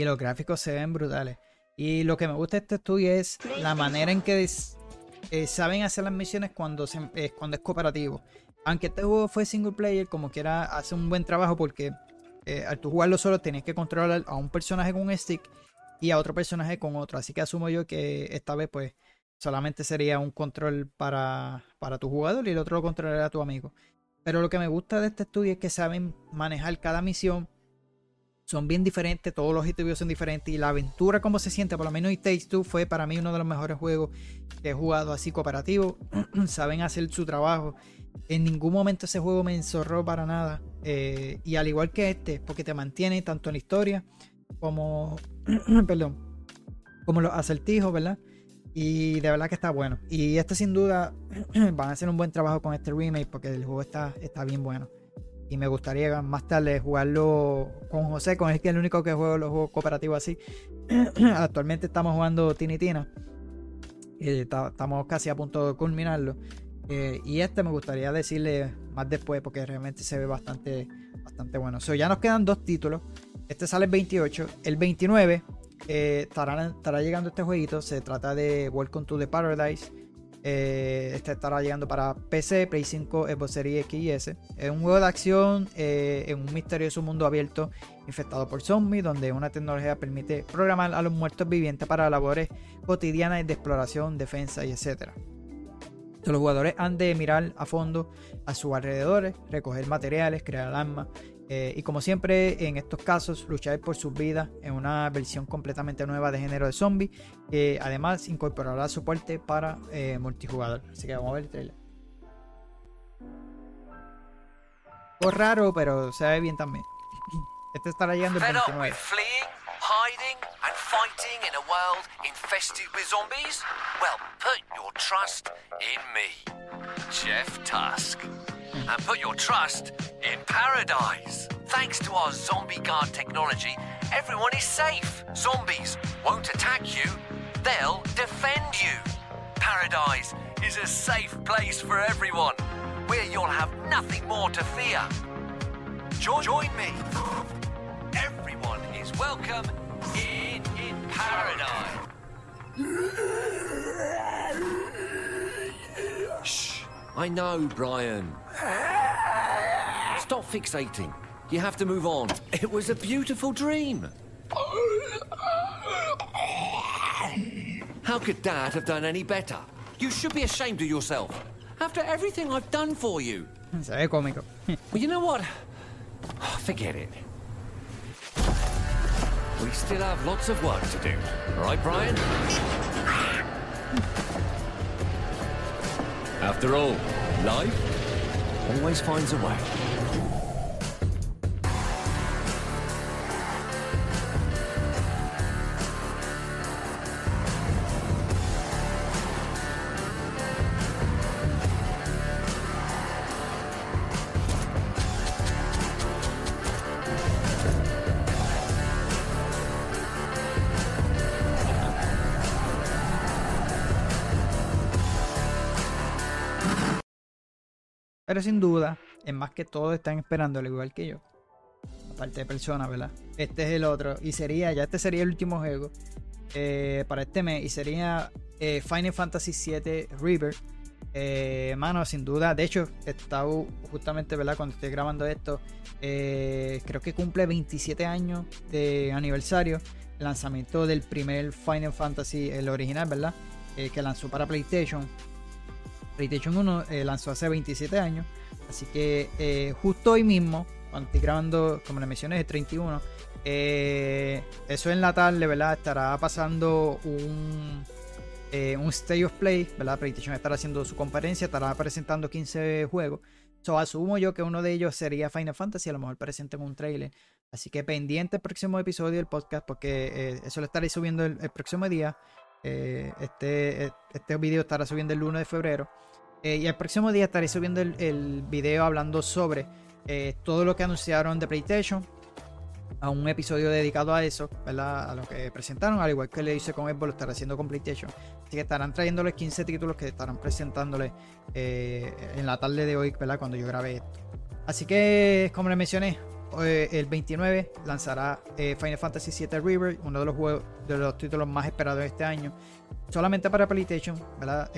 Y los gráficos se ven brutales. Y lo que me gusta de este estudio es la manera en que eh, saben hacer las misiones cuando, se- eh, cuando es cooperativo. Aunque este juego fue single player, como quiera, hace un buen trabajo porque eh, al tú jugarlo solo tenías que controlar a un personaje con un stick y a otro personaje con otro. Así que asumo yo que esta vez, pues, solamente sería un control para, para tu jugador y el otro lo controlará tu amigo. Pero lo que me gusta de este estudio es que saben manejar cada misión. Son bien diferentes, todos los objetivos son diferentes y la aventura como se siente, por lo menos It Takes Two fue para mí uno de los mejores juegos que he jugado así cooperativo. saben hacer su trabajo. En ningún momento ese juego me enzorró para nada. Eh, y al igual que este, porque te mantiene tanto en la historia como, perdón, como los acertijos, ¿verdad? Y de verdad que está bueno. Y este sin duda van a hacer un buen trabajo con este remake porque el juego está, está bien bueno. Y me gustaría más tarde jugarlo con José, con el que es el único que juego los juegos cooperativos así. Actualmente estamos jugando Tiny Tina. Eh, ta- estamos casi a punto de culminarlo. Eh, y este me gustaría decirle más después porque realmente se ve bastante, bastante bueno. So, ya nos quedan dos títulos. Este sale el 28. El 29 eh, estará, estará llegando este jueguito. Se trata de Welcome to the Paradise. Eh, este estará llegando para PC, Play 5, Xbox Series X y S. Es un juego de acción eh, en un misterioso mundo abierto infectado por zombies, donde una tecnología permite programar a los muertos vivientes para labores cotidianas de exploración, defensa y etcétera. Los jugadores han de mirar a fondo a sus alrededores, recoger materiales, crear armas eh, y como siempre en estos casos luchar por sus vidas en una versión completamente nueva de género de zombie que además incorporará soporte para eh, multijugador. Así que vamos a ver el trailer. Poco raro, pero se ve bien también. Este estará llegando el Fed up 29. with fleeing, hiding, and fighting in a world infested with zombies? Well, put your trust in me, Jeff Tusk. And put your trust in paradise. Thanks to our zombie guard technology, everyone is safe. Zombies won't attack you, they'll defend you. Paradise is a safe place for everyone, where you'll have nothing more to fear. Join, me. Everyone is welcome in in paradise. Shh. I know, Brian. Stop fixating. You have to move on. It was a beautiful dream. How could Dad have done any better? You should be ashamed of yourself. After everything I've done for you. Se ve cómico. Well, you know what? Forget it. We still have lots of work to do. All right, Brian? After all, life always finds a way. Pero sin duda, es más que todos están esperando, al igual que yo. Aparte de personas, ¿verdad? Este es el otro. Y sería, ya este sería el último juego eh, para este mes. Y sería eh, Final Fantasy VII River. Eh, mano, sin duda. De hecho, estaba justamente, ¿verdad? Cuando estoy grabando esto, eh, creo que cumple 27 años de aniversario. Lanzamiento del primer Final Fantasy, el original, ¿verdad? Eh, que lanzó para PlayStation. PlayStation 1 eh, lanzó hace 27 años. Así que eh, justo hoy mismo, cuando estoy grabando, como le mencioné, el 31, eh, eso en la tarde, ¿verdad? Estará pasando un, un State of Play, ¿verdad? PlayStation estará haciendo su conferencia, estará presentando 15 juegos. So, asumo yo que uno de ellos sería Final Fantasy, a lo mejor presenten un trailer. Así que pendiente el próximo episodio del podcast, porque eso lo estaré subiendo el, próximo día. Este, este video estará subiendo el 1 de febrero. Eh, y el próximo día estaré subiendo el, video hablando sobre eh, todo lo que anunciaron de PlayStation. A un episodio dedicado a eso, ¿verdad? A lo que presentaron, al igual que le hice con Xbox, lo estaré haciendo con PlayStation. Así que estarán trayéndoles 15 títulos que estarán presentándoles eh, en la tarde de hoy, ¿verdad? Cuando yo grabé esto. Así que, como les mencioné, el 29 lanzará Final Fantasy VII River, uno de los juegos de los títulos más esperados de este año, solamente para PlayStation, ¿verdad?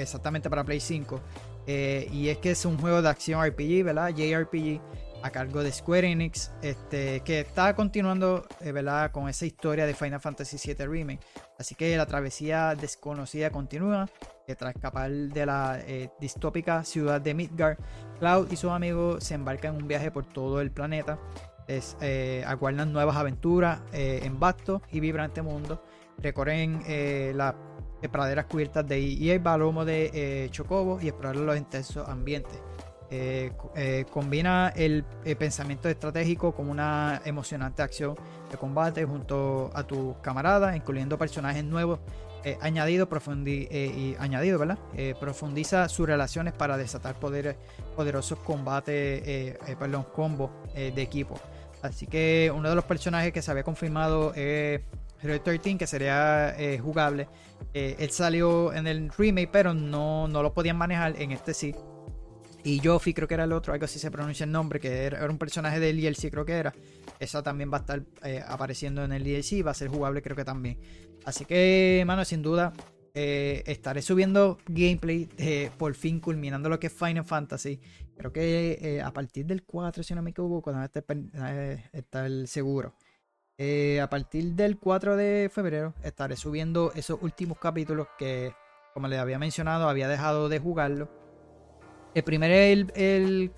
Eh, exactamente para Play 5. Eh, y es que es un juego de acción RPG, ¿verdad? JRPG a cargo de Square Enix, este, que está continuando, eh, ¿verdad? Con esa historia de Final Fantasy VII Remake. Así que la travesía desconocida continúa, que tras escapar de la eh, distópica ciudad de Midgard, Cloud y sus amigos se embarcan en un viaje por todo el planeta. Es, eh, aguardan nuevas aventuras eh, en vasto y vibrante mundo. Recorren eh, las praderas cubiertas de hierba, lomo de eh, chocobo y explorar los intensos ambientes. Eh, eh, combina el, eh, pensamiento estratégico con una emocionante acción de combate junto a tus camaradas, incluyendo personajes nuevos eh, añadido, profundi- y añadido, profundiza sus relaciones para desatar poderes, poderosos combates, perdón, combos de equipo. Así que uno de los personajes que se había confirmado es Hero 13, que sería jugable. Eh, él salió en el remake, pero no, no lo podían manejar. En este sí. Y Joffy creo que era el otro, algo así se pronuncia el nombre, que era, un personaje del DLC creo que era. Esa también va a estar eh, apareciendo en el DLC, va a ser jugable creo que también. Así que, mano, sin duda, eh, estaré subiendo gameplay, por fin culminando lo que es Final Fantasy. Creo que a partir del 4, si no me equivoco, no estar, estar seguro. Eh, a partir del 4 de febrero estaré subiendo esos últimos capítulos que, como les había mencionado, había dejado de jugarlo. El primer, el, el,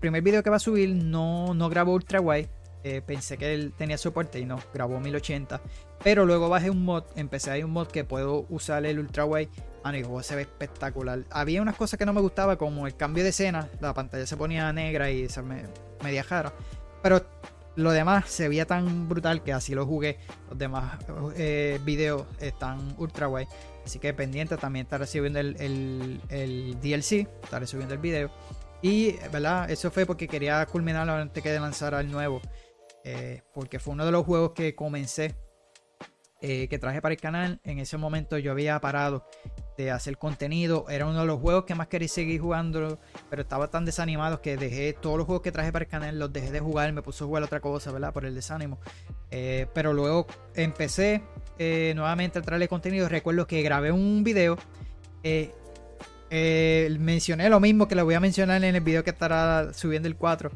primer video que va a subir no, no grabó ultra wide. Eh, pensé que él tenía soporte y no, grabó 1080. Pero luego bajé un mod, empecé a ir un mod que puedo usar el ultra wide. Mano, y juego se ve espectacular. Había unas cosas que no me gustaba, como el cambio de escena. La pantalla se ponía negra y se me media jara. Pero lo demás se veía tan brutal que así lo jugué. Los demás eh, videos están ultra wide. Así que pendiente también estaré subiendo el, el, DLC. Estaré subiendo el video. Y, ¿verdad? Eso fue porque quería culminarlo antes que de lanzar el nuevo. Eh, porque fue uno de los juegos que comencé. eh, que traje para el canal. En ese momento yo había parado de hacer contenido. Era uno de los juegos que más quería seguir jugando. Pero estaba tan desanimado que dejé todos los juegos que traje para el canal. Los dejé de jugar. Me puse a jugar otra cosa, ¿verdad? Por el desánimo. Eh, pero luego empecé eh, nuevamente a traerle contenido. Recuerdo que grabé un video. eh, mencioné lo mismo que le voy a mencionar en el video que estará subiendo el 4.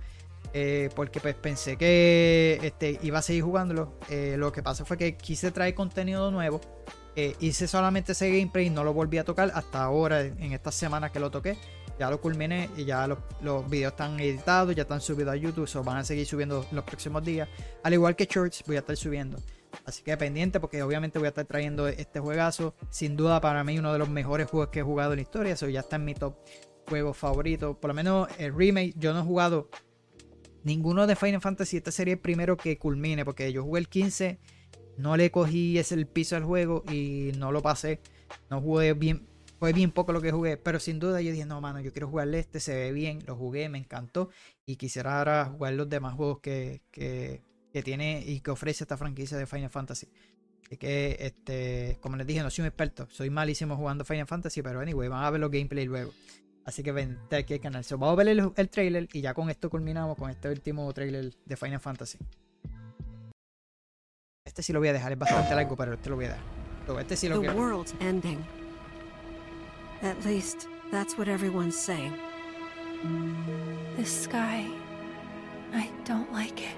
eh, porque pues pensé que este, iba a seguir jugándolo. Lo que pasó fue que quise traer contenido nuevo. Eh, hice solamente ese gameplay y no lo volví a tocar hasta ahora, en estas semanas que lo toqué. Ya lo culminé y ya los, los videos están editados, ya están subidos a YouTube, so van a seguir subiendo los próximos días. Al igual que Shorts, voy a estar subiendo. Así que pendiente porque obviamente voy a estar trayendo este juegazo. Sin duda para mí uno de los mejores juegos que he jugado en la historia. Eso ya está en mi top juegos favoritos. Por lo menos el remake yo no he jugado ninguno de Final Fantasy. Esta serie el primero que culmine porque yo jugué el 15. No le cogí ese el piso al juego y no lo pasé. No jugué bien. Fue bien poco lo que jugué. Pero sin duda yo dije, no, mano, yo quiero jugarle este. Se ve bien. Lo jugué, me encantó. Y quisiera ahora jugar los demás juegos que, que, tiene y que ofrece esta franquicia de Final Fantasy. Así que, este, como les dije, no soy un experto. Soy malísimo jugando Final Fantasy, pero anyway, van a ver los gameplay luego. Así que vente aquí al canal. So, vamos a ver el, el trailer y ya con esto culminamos con este último trailer de Final Fantasy. Este sí lo voy a dejar, es bastante largo, pero este lo voy a dar. So, este sí lo The quiero. world's ending. At least, that's what everyone's saying. This sky. I don't like it.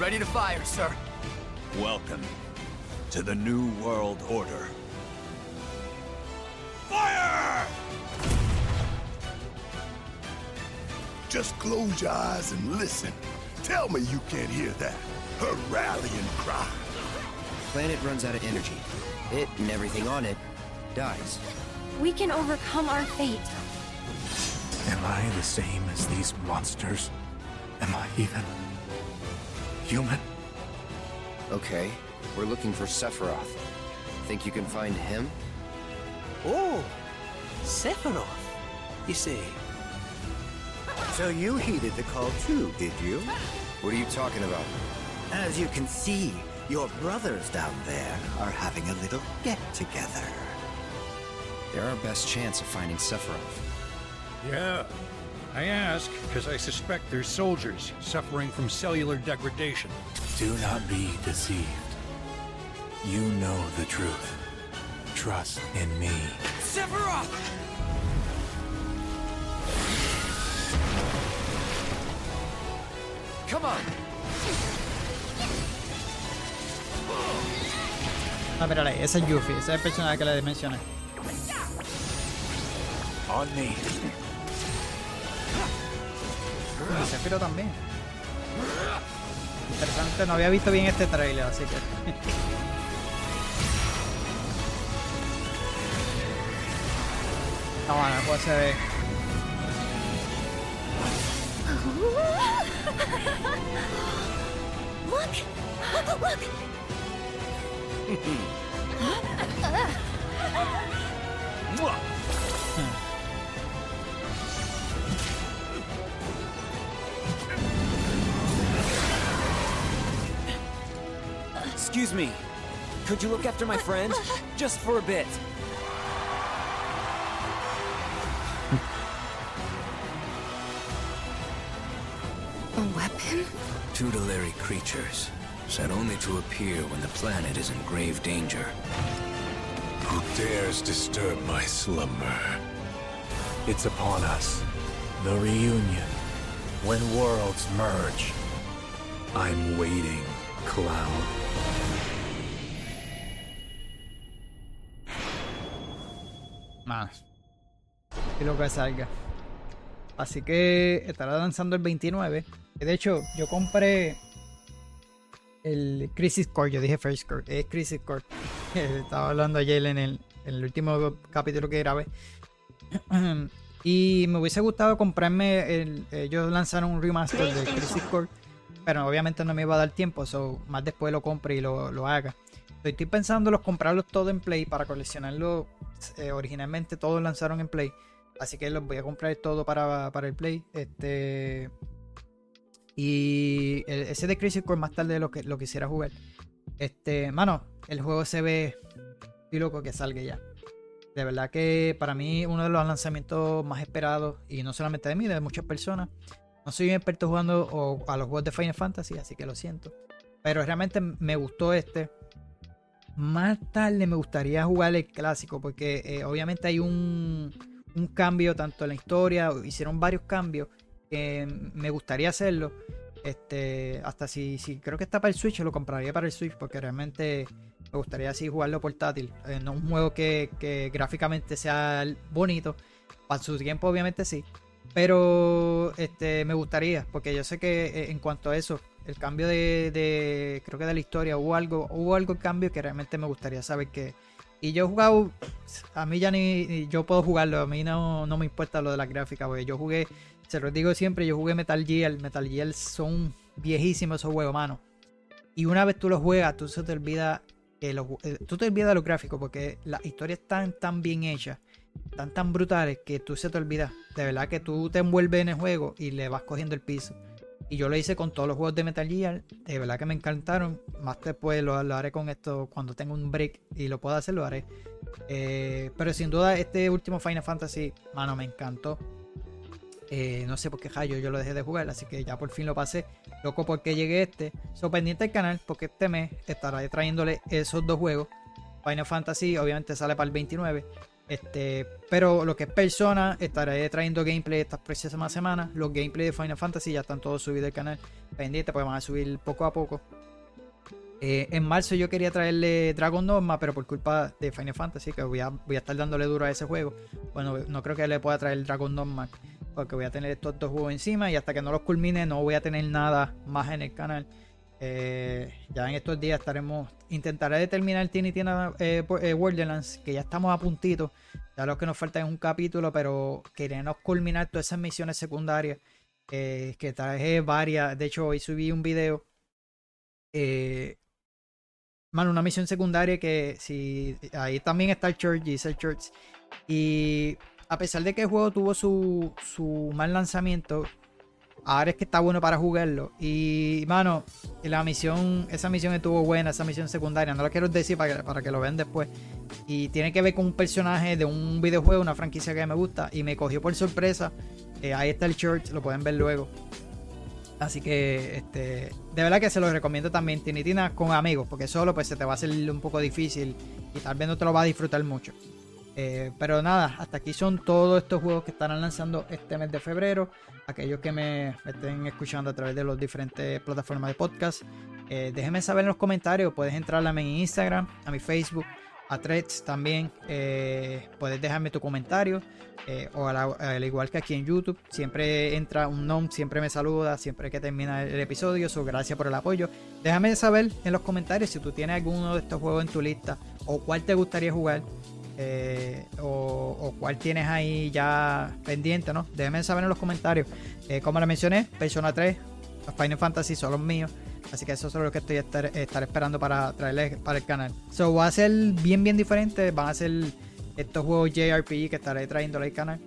Ready to fire, sir. Welcome to the New World Order. Fire! Just close your eyes and listen. Tell me you can't hear that. Her rallying cry. Planet runs out of energy. It and everything on it dies. We can overcome our fate. Am I the same as these monsters? Am I even human? Okay, we're looking for Sephiroth. Think you can find him? Oh, Sephiroth. You see. So you heeded the call too, did you? What are you talking about? As you can see, your brothers down there are having a little get-together. They're our best chance of finding Sephiroth. Yeah. I ask because I suspect they're soldiers suffering from cellular degradation. Do not be deceived. You know the truth. Trust in me. Sephiroth! Come on! Ah, mírala ahí, ese es Yuffie, ese es el personaje que le mencioné. On me. Y Sephiroth también. Interesante, no había visto bien este trailer, así que. No, bueno, pues se ve. Look! Look! Excuse me. Could you look after my friend? Just for a bit. Creatures, set only to appear when the planet is in grave danger. Who dares disturb my slumber? It's upon us. The reunion. When worlds merge. I'm waiting, Cloud. Más. Y lo que salga. Así que estará lanzando el 29. De hecho, yo compré el Crisis Core. Yo dije First Core. Es Crisis Core. Estaba hablando ayer en el, en el último capítulo que grabé. y me hubiese gustado comprarme. El, ellos lanzaron un remaster de Crisis Core. Pero obviamente no me iba a dar tiempo. So, más después lo compre y lo, lo haga. Estoy pensando los comprarlos todos en Play para coleccionarlos. Eh, originalmente todos lanzaron en Play. Así que los voy a comprar todo para, para el Play. Este. Y ese de Crisis Core más tarde lo, que, lo quisiera jugar. Este, mano, el juego se ve. Estoy loco que salga ya. De verdad que para mí uno de los lanzamientos más esperados. Y no solamente de mí, de muchas personas. No soy un experto jugando o- a los juegos de Final Fantasy, así que lo siento. Pero realmente me gustó este. Más tarde me gustaría jugar el clásico, porque eh, obviamente hay un, un cambio tanto en la historia, hicieron varios cambios me gustaría hacerlo. Este, hasta si, si creo que está para el Switch, lo compraría para el Switch, porque realmente me gustaría así jugarlo portátil. Eh, no un juego que, que gráficamente sea bonito. Para su tiempo, obviamente sí. Pero este, me gustaría, porque yo sé que eh, en cuanto a eso, el cambio de, de- creo que de la historia, hubo algo, hubo algo cambio que realmente me gustaría saber que. Y yo he jugado, a mí ya ni, ni yo puedo jugarlo, a mí no, no me importa lo de la gráfica, porque yo jugué, se lo digo siempre, yo jugué Metal Gear, Metal Gear son viejísimos esos juegos, mano. Y una vez tú los juegas, tú se te olvida que los, eh, tú te olvidas los gráficos, porque las historias están tan bien hechas, tan tan brutales, que tú se te olvidas. De verdad que tú te envuelves en el juego y le vas cogiendo el piso. Y yo lo hice con todos los juegos de Metal Gear. De verdad que me encantaron. Más después lo, lo haré con esto cuando tenga un break y lo pueda hacer, lo haré. Eh, pero sin duda, este último Final Fantasy, mano, me encantó. Eh, no sé por qué Jayo yo lo dejé de jugar, así que ya por fin lo pasé. Loco porque llegué este. So pendiente del canal, porque este mes estaré trayéndole esos dos juegos. Final Fantasy, obviamente sale para el 29. Este, pero lo que es persona, estaré trayendo gameplay estas próximas semanas. Los gameplays de Final Fantasy ya están todos subidos al canal. Pendiente, pues van a subir poco a poco. Eh, en marzo yo quería traerle Dragon Dogma, pero por culpa de Final Fantasy, que voy a, voy a estar dándole duro a ese juego. Bueno, no creo que le pueda traer Dragon Dogma, porque voy a tener estos dos juegos encima y hasta que no los culmine no voy a tener nada más en el canal. Eh, ya en estos días estaremos. Intentaré determinar Tiny Tina eh, eh, que ya estamos a puntito. Ya lo que nos falta es un capítulo, pero queremos culminar todas esas misiones secundarias. eh, que traje varias. De hecho, hoy subí un video. Eh, mano, una misión secundaria que si. Ahí también está el Church, Giselle Church. Y a pesar de que el juego tuvo su, su mal lanzamiento, ahora es que está bueno para jugarlo. Y, mano, la misión, esa misión estuvo buena, esa misión secundaria. No la quiero decir para que, para que lo vean después. Y tiene que ver con un personaje de un videojuego, una franquicia que me gusta. Y me cogió por sorpresa. Eh, ahí está el short, lo pueden ver luego. Así que, este, de verdad que se los recomiendo también, Tinitina con amigos, porque solo pues se te va a hacer un poco difícil y tal vez no te lo va a disfrutar mucho. Eh, pero nada, hasta aquí son todos estos juegos que estarán lanzando este mes de febrero. Aquellos que me, estén escuchando a través de las diferentes plataformas de podcast, eh, déjenme saber en los comentarios. Puedes entrar a mi Instagram, a mi Facebook, a Threads también. Eh, puedes dejarme tu comentario. eh, o al, al igual que aquí en YouTube, siempre entra un nom, siempre me saluda, siempre que termina el episodio. So, gracias por el apoyo. Déjame saber en los comentarios si tú tienes alguno de estos juegos en tu lista o cuál te gustaría jugar. Eh, o, o cuál tienes ahí ya pendiente, ¿no? Déjame saber en los comentarios. Eh, como le mencioné, Persona 3, los Final Fantasy son los míos. Así que eso es lo que estoy estar, estar esperando para traerles para el canal. So va a ser bien bien diferente. Van a ser estos juegos JRPG que estaré trayendo al canal.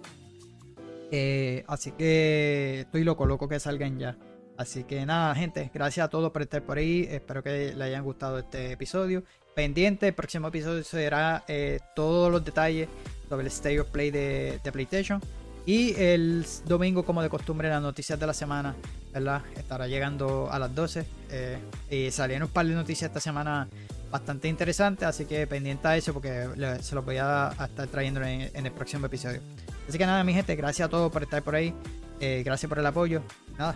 Eh, así que estoy loco, loco que salgan ya. Así que nada, gente, gracias a todos por estar por ahí. Espero que les hayan gustado este episodio. Pendiente, el próximo episodio será eh, todos los detalles sobre el State of Play de, PlayStation. Y el domingo, como de costumbre, las noticias de la semana, ¿verdad? Estará llegando a las 12. eh, y salieron un par de noticias esta semana bastante interesantes, así que pendiente a eso porque le- se los voy a, estar trayendo en, en el próximo episodio. Así que nada, mi gente, gracias a todos por estar por ahí. eh, gracias por el apoyo. Nada,